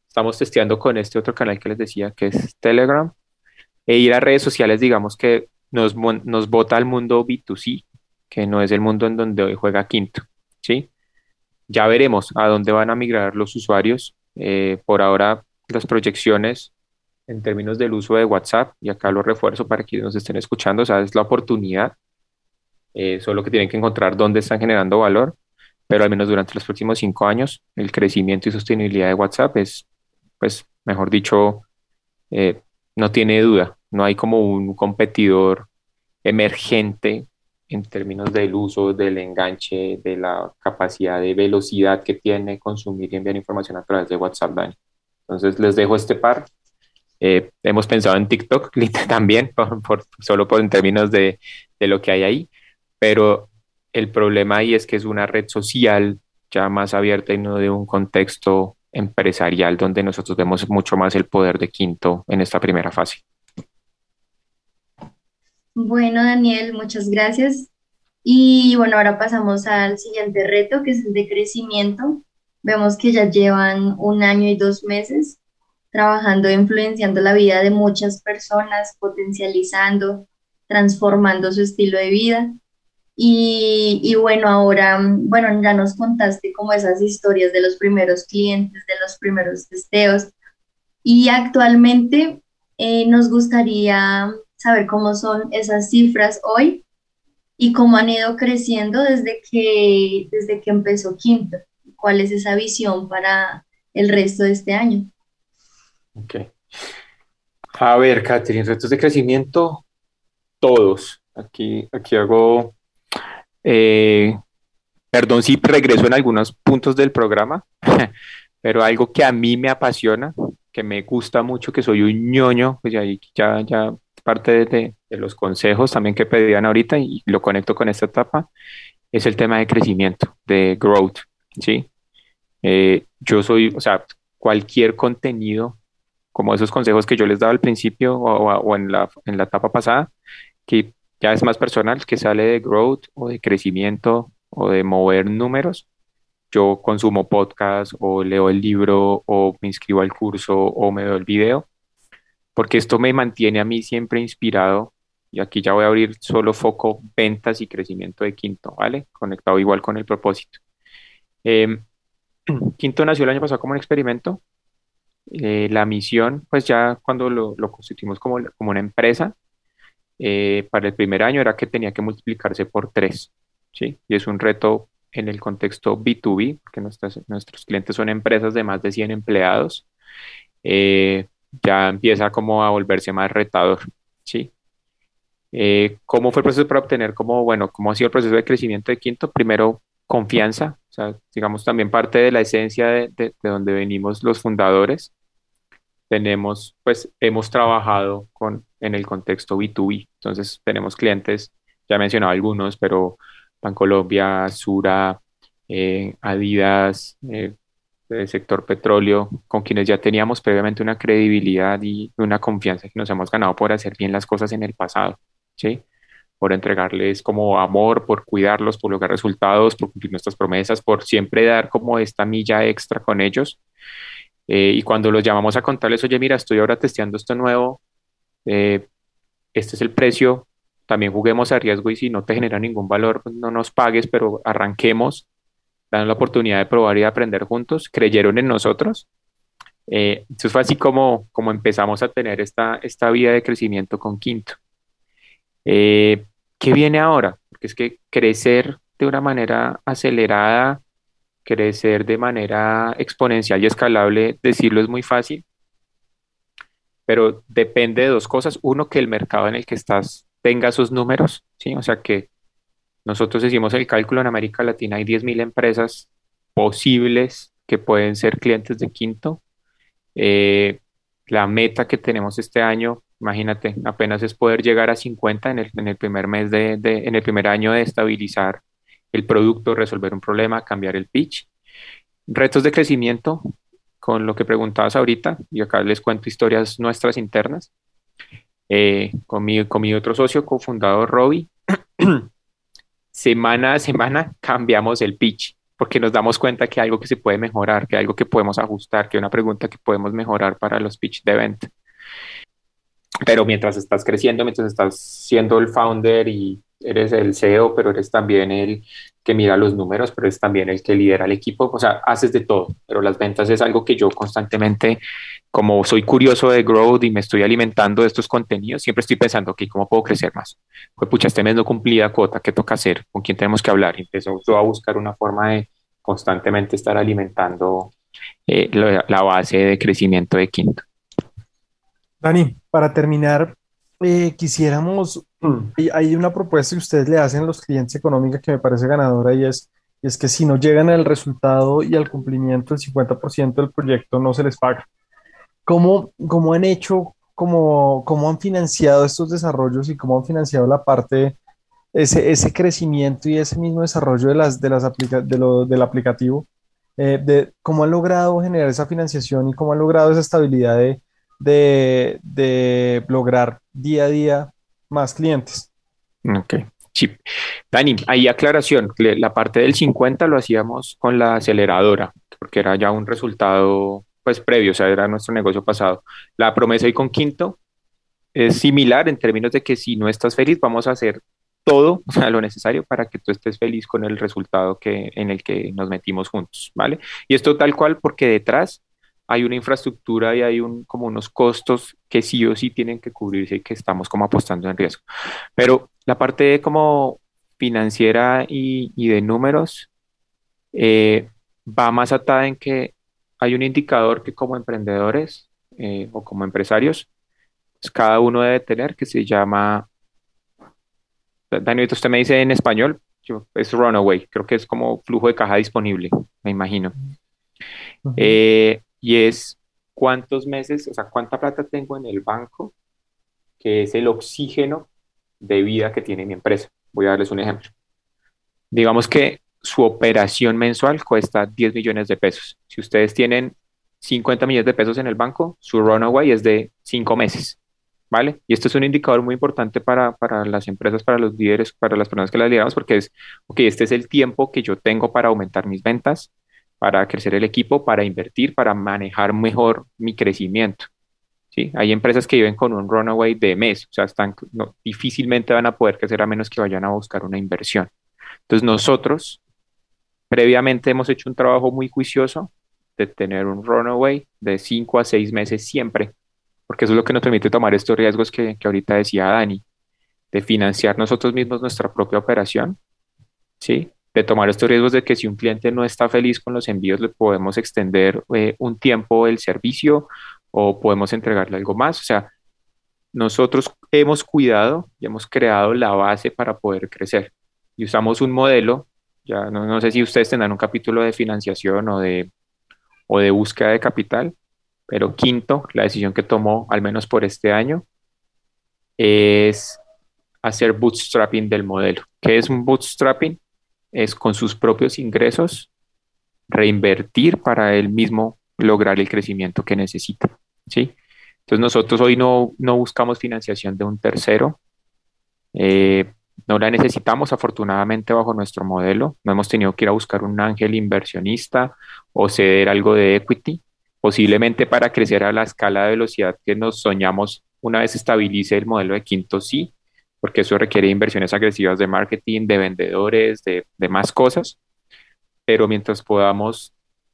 Estamos testeando con este otro canal que les decía, que es Telegram. E ir a redes sociales, digamos que nos, nos bota al mundo B2C, que no es el mundo en donde hoy juega Quinto. ¿sí? Ya veremos a dónde van a migrar los usuarios. Eh, por ahora las proyecciones en términos del uso de WhatsApp, y acá lo refuerzo para quienes nos estén escuchando, o sea, es la oportunidad, eh, solo que tienen que encontrar dónde están generando valor, pero al menos durante los próximos cinco años, el crecimiento y sostenibilidad de WhatsApp es, pues, mejor dicho, eh, no tiene duda, no hay como un competidor emergente en términos del uso, del enganche, de la capacidad de velocidad que tiene consumir y enviar información a través de WhatsApp, Dani. Entonces les dejo este par. Eh, hemos pensado en TikTok también, por, solo por en términos de, de, lo que hay ahí, pero el problema ahí es que es una red social ya más abierta y no de un contexto empresarial donde nosotros vemos mucho más el poder de Quinto en esta primera fase. Bueno, Daniel, muchas gracias. Y bueno, ahora pasamos al siguiente reto, que es el de crecimiento. Vemos que ya llevan un año y dos meses trabajando, influenciando la vida de muchas personas, potencializando, transformando su estilo de vida. Y, y, bueno, ahora, bueno, ya nos contaste como esas historias de los primeros clientes, de los primeros testeos. Y actualmente eh, nos gustaría saber cómo son esas cifras hoy y cómo han ido creciendo desde que, desde que empezó Quinto cuál es esa visión para el resto de este año. Ok. A ver, Catherine, retos de crecimiento, todos. Aquí, aquí hago, eh, perdón si regreso en algunos puntos del programa, pero algo que a mí me apasiona, que me gusta mucho, que soy un ñoño, pues ya, ya, ya parte de, los consejos también que pedían ahorita y lo conecto con esta etapa, es el tema de crecimiento, de growth, ¿sí? Eh, yo soy, o sea, cualquier contenido, como esos consejos que yo les daba al principio o, en, la, en la etapa pasada, que ya es más personal, que sale de growth o de crecimiento o de mover números, yo consumo podcast o leo el libro o me inscribo al curso o me veo el video, porque esto me mantiene a mí siempre inspirado y aquí ya voy a abrir solo foco ventas y crecimiento de Quinto, ¿vale? Conectado igual con el propósito. Eh, Quinto nació el año pasado como un experimento. Eh, la misión, pues ya cuando lo, constituimos como, como, una empresa, eh, para el primer año era que tenía que multiplicarse por tres, ¿sí? Y es un reto en el contexto B2B, porque nuestros clientes son empresas de más de 100 empleados, eh, ya empieza como a volverse más retador, ¿sí? ¿Cómo fue el proceso para obtener, como, bueno, cómo ha sido el proceso de crecimiento de Quinto? Primero, confianza, o sea, digamos también parte de la esencia de, de, donde venimos los fundadores. Tenemos, pues, hemos trabajado con, en el contexto B2B, entonces tenemos clientes, ya he mencionado algunos, pero Bancolombia, Sura, eh, Adidas, eh, el sector petróleo, con quienes ya teníamos previamente una credibilidad y una confianza que nos hemos ganado por hacer bien las cosas en el pasado, ¿sí? por entregarles como amor, por cuidarlos, por lograr resultados, por cumplir nuestras promesas, por siempre dar como esta milla extra con ellos. Eh, y cuando los llamamos a contarles, oye, mira, estoy ahora testeando esto nuevo, eh, este es el precio, también juguemos a riesgo y si no te genera ningún valor, pues no nos pagues, pero arranquemos, dan la oportunidad de probar y de aprender juntos, creyeron en nosotros. Eh, eso fue así como, como empezamos a tener esta, esta vía de crecimiento con Quinto. Eh, ¿Qué viene ahora? Porque es que crecer de una manera acelerada, crecer de manera exponencial y escalable, decirlo es muy fácil, pero depende de dos cosas. Uno, que el mercado en el que estás tenga esos números, ¿sí? O sea que nosotros hicimos el cálculo en América Latina, hay 10.000 empresas posibles que pueden ser clientes de Quinto. Eh, la meta que tenemos este año Imagínate, apenas es poder llegar a 50 en el, en el primer mes de, en el primer año de estabilizar el producto, resolver un problema, cambiar el pitch. Retos de crecimiento, con lo que preguntabas ahorita, y acá les cuento historias nuestras internas. Eh, con, mi, otro socio, cofundador Robbie, semana a semana cambiamos el pitch porque nos damos cuenta que algo que se puede mejorar, que algo que podemos ajustar, que una pregunta que podemos mejorar para los pitch de venta. Pero mientras estás creciendo, mientras estás siendo el founder y eres el CEO, pero eres también el que mira los números, pero eres también el que lidera el equipo, o sea, haces de todo, pero las ventas es algo que yo constantemente, como soy curioso de growth y me estoy alimentando de estos contenidos, siempre estoy pensando, ok, ¿cómo puedo crecer más? Pues pucha, este mes no cumplí la cuota, ¿qué toca hacer? ¿Con quién tenemos que hablar? Y empezó yo a buscar una forma de constantemente estar alimentando eh, la base de crecimiento de Quinto. Dani, para terminar, eh, quisiéramos, mm. hay una propuesta que ustedes le hacen a los clientes económicos que me parece ganadora y es, y es que si no llegan al resultado y al cumplimiento del 50% del proyecto, no se les paga. ¿Cómo, cómo han hecho, cómo, cómo han financiado estos desarrollos y cómo han financiado la parte, ese, ese crecimiento y ese mismo desarrollo de las, de las de lo, del aplicativo? Eh, de cómo han logrado generar esa financiación y cómo han logrado esa estabilidad de, de, de lograr día a día más clientes. Ok. Sí. Dani, ahí aclaración, la parte del 50 lo hacíamos con la aceleradora, porque era ya un resultado pues previo, o sea, era nuestro negocio pasado. La promesa y con Quinto es similar en términos de que si no estás feliz, vamos a hacer todo, o sea, lo necesario para que tú estés feliz con el resultado que, en el que nos metimos juntos, ¿vale? Y esto tal cual porque detrás hay una infraestructura y hay un, como unos costos que sí o sí tienen que cubrirse y que estamos como apostando en riesgo. Pero la parte como financiera y, de números eh, va más atada en que hay un indicador que como emprendedores eh, o como empresarios, pues cada uno debe tener que se llama, Daniel, usted me dice en español, es runaway, creo que es como flujo de caja disponible, me imagino y es cuántos meses, o sea, cuánta plata tengo en el banco, que es el oxígeno de vida que tiene mi empresa. Voy a darles un ejemplo. Digamos que su operación mensual cuesta 10 millones de pesos. Si ustedes tienen 50 millones de pesos en el banco, su runaway es de 5 meses. ¿Vale? Y esto es un indicador muy importante para, para, las empresas, para los líderes, para las personas que las lideramos, porque es, ok, este es el tiempo que yo tengo para aumentar mis ventas, para crecer el equipo, para invertir, para manejar mejor mi crecimiento. ¿sí? Hay empresas que viven con un runaway de mes, o sea, están, difícilmente van a poder crecer a menos que vayan a buscar una inversión. Entonces nosotros previamente hemos hecho un trabajo muy juicioso de tener un runaway de 5 a 6 meses siempre, porque eso es lo que nos permite tomar estos riesgos que, que ahorita decía Dani, de financiar nosotros mismos nuestra propia operación, ¿sí? De tomar estos riesgos de que si un cliente no está feliz con los envíos, le podemos extender eh, un tiempo el servicio o podemos entregarle algo más. O sea, nosotros hemos cuidado y hemos creado la base para poder crecer. Y usamos un modelo, ya no, no sé si ustedes tendrán un capítulo de financiación o de, o de búsqueda de capital, pero quinto, la decisión que tomó, al menos por este año, es hacer bootstrapping del modelo. ¿Qué es un bootstrapping? Es con sus propios ingresos reinvertir para él mismo lograr el crecimiento que necesita. ¿sí? Entonces nosotros hoy no, no buscamos financiación de un tercero. Eh, no la necesitamos afortunadamente bajo nuestro modelo. No hemos tenido que ir a buscar un ángel inversionista o ceder algo de equity, posiblemente para crecer a la escala de velocidad que nos soñamos una vez estabilice el modelo de quinto sí, porque eso requiere inversiones agresivas de marketing, de vendedores, de, más cosas, pero mientras podamos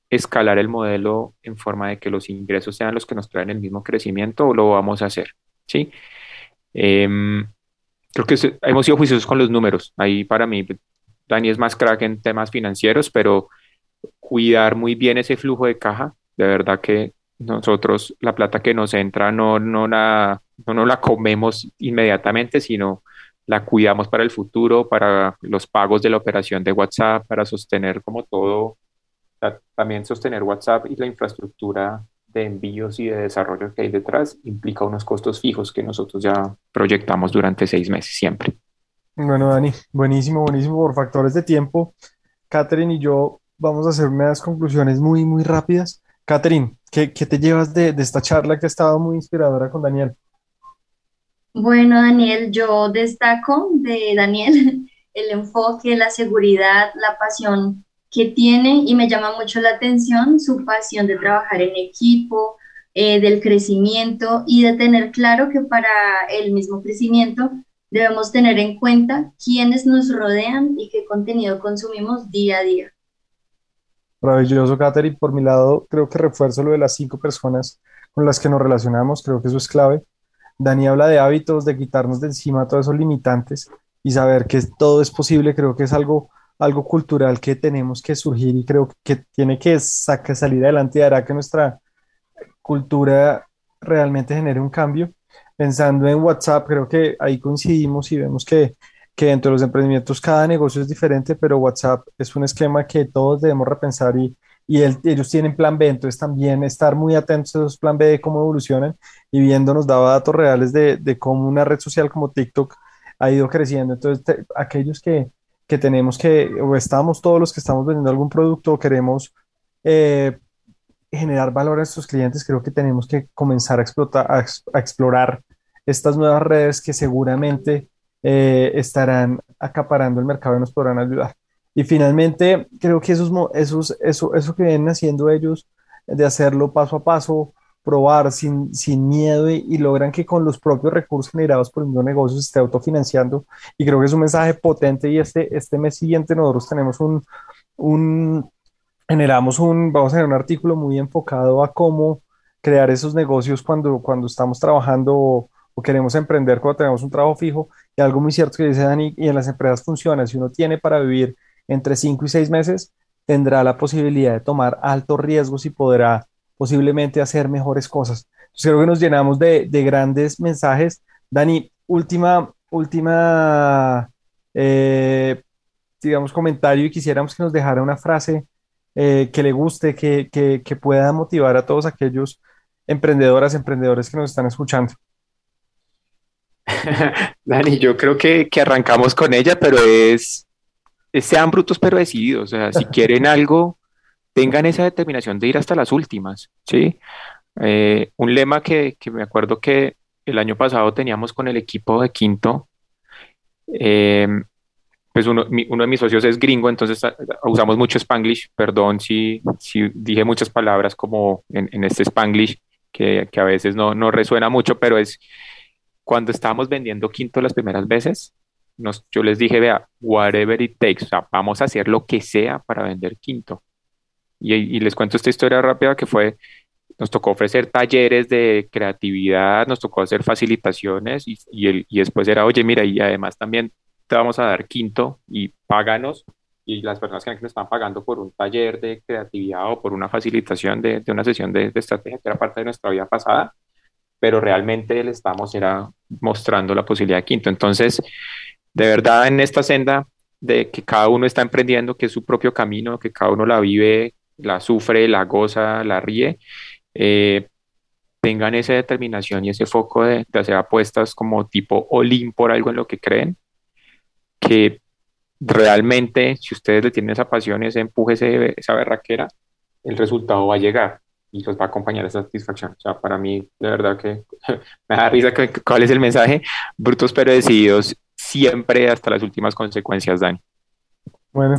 escalar el modelo en forma de que los ingresos sean los que nos traen el mismo crecimiento, lo vamos a hacer, ¿sí? Em, creo que hemos sido juiciosos con los números. Ahí para mí, Dani es más crack en temas financieros, pero cuidar muy bien ese flujo de caja, de verdad que nosotros la plata que nos entra no, no, la, no la comemos inmediatamente, sino la cuidamos para el futuro, para los pagos de la operación de WhatsApp, para sostener como todo, también sostener WhatsApp y la infraestructura de envíos y de desarrollo que hay detrás implica unos costos fijos que nosotros ya proyectamos durante seis meses siempre. Bueno, Dani, buenísimo, buenísimo por factores de tiempo. Catherine y yo vamos a hacer unas conclusiones muy, muy rápidas Catherine, ¿qué, te llevas de, de esta charla que ha estado muy inspiradora con Daniel? Bueno, Daniel, yo destaco de Daniel el enfoque, la seguridad, la pasión que tiene y me llama mucho la atención su pasión de trabajar en equipo, eh, del crecimiento y de tener claro que para el mismo crecimiento debemos tener en cuenta quiénes nos rodean y qué contenido consumimos día a día. Maravilloso, Katherine. Por mi lado, creo que refuerzo lo de las cinco personas con las que nos relacionamos. Creo que eso es clave. Dani habla de hábitos, de quitarnos de encima todos esos limitantes y saber que todo es posible. Creo que es algo, algo cultural que tenemos que surgir y creo que tiene que salir adelante y hará que nuestra cultura realmente genere un cambio. Pensando en WhatsApp, creo que ahí coincidimos y vemos que que dentro de los emprendimientos cada negocio es diferente, pero WhatsApp es un esquema que todos debemos repensar y, y ellos tienen plan B, entonces también estar muy atentos a esos plan B de cómo evolucionan y viendo nos daba datos reales de, de cómo una red social como TikTok ha ido creciendo. Entonces, aquellos que, que, tenemos que, o estamos todos los que estamos vendiendo algún producto o queremos eh, generar valor a nuestros clientes, creo que tenemos que comenzar a, explotar, a explorar estas nuevas redes que seguramente eh, estarán acaparando el mercado y nos podrán ayudar. Y finalmente, creo que esos, esos, eso, eso que vienen haciendo ellos, de hacerlo paso a paso, probar sin, sin miedo y, logran que con los propios recursos generados por el mismo negocio se esté autofinanciando. Y creo que es un mensaje potente y este, este mes siguiente nosotros tenemos un, un, generamos un, vamos a hacer un artículo muy enfocado a cómo crear esos negocios cuando, cuando estamos trabajando o queremos emprender cuando tenemos un trabajo fijo. Y algo muy cierto que dice Dani, y en las empresas funciona, si uno tiene para vivir entre 5 y 6 meses, tendrá la posibilidad de tomar altos riesgos y podrá posiblemente hacer mejores cosas. Entonces creo que nos llenamos de, de grandes mensajes. Dani, última, última, eh, digamos, comentario y quisiéramos que nos dejara una frase eh, que le guste, que, que, que pueda motivar a todos aquellos emprendedoras, emprendedores que nos están escuchando. Dani, yo creo que, que, arrancamos con ella, pero es, sean brutos pero decididos, o sea, si quieren algo, tengan esa determinación de ir hasta las últimas, ¿sí? Eh, un lema que, que, me acuerdo que el año pasado teníamos con el equipo de Quinto, eh, pues uno, uno, de mis socios es gringo, entonces ah, usamos mucho Spanglish, perdón si, si dije muchas palabras como en, en este Spanglish, que, que, a veces no, no resuena mucho, pero es cuando estábamos vendiendo quinto las primeras veces, nos, yo les dije, vea, whatever it takes, o sea, vamos a hacer lo que sea para vender quinto. Y, les cuento esta historia rápida que fue, nos tocó ofrecer talleres de creatividad, nos tocó hacer facilitaciones y, y, y después era, oye, mira, y además también te vamos a dar quinto y páganos. Y las personas que nos están pagando por un taller de creatividad o por una facilitación de, de una sesión de, de estrategia que era parte de nuestra vida pasada, pero realmente le estamos era mostrando la posibilidad de quinto. Entonces, de verdad, en esta senda de que cada uno está emprendiendo, que es su propio camino, que cada uno la vive, la sufre, la goza, la ríe, eh, tengan esa determinación y ese foco de, hacer apuestas como tipo all por algo en lo que creen, que realmente, si ustedes le tienen esa pasión, ese empuje, esa berraquera, el resultado va a llegar y los va a acompañar esa satisfacción. O sea, para mí, de verdad que me da risa cuál es el mensaje. Brutos pero decididos siempre hasta las últimas consecuencias, Dani. Bueno,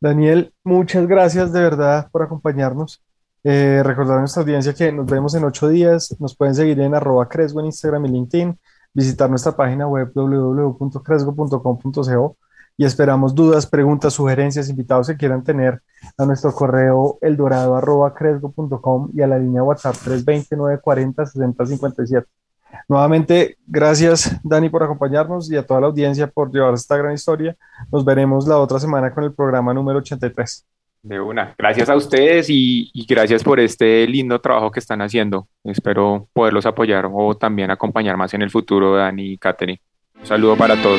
Daniel, muchas gracias de verdad por acompañarnos. Eh, recordar a nuestra audiencia que nos vemos en ocho días. Nos pueden seguir en arroba Cresgo en Instagram y LinkedIn. Visitar nuestra página web www.cresgo.com.co y esperamos dudas, preguntas, sugerencias, invitados que quieran tener a nuestro correo eldorado.cresgo.com y a la línea WhatsApp 329-40-6057. Nuevamente, gracias Dani por acompañarnos y a toda la audiencia por llevar esta gran historia. Nos veremos la otra semana con el programa número 83. De una. Gracias a ustedes y, y, gracias por este lindo trabajo que están haciendo. Espero poderlos apoyar o también acompañar más en el futuro, Dani y Katherine. Un saludo para todos.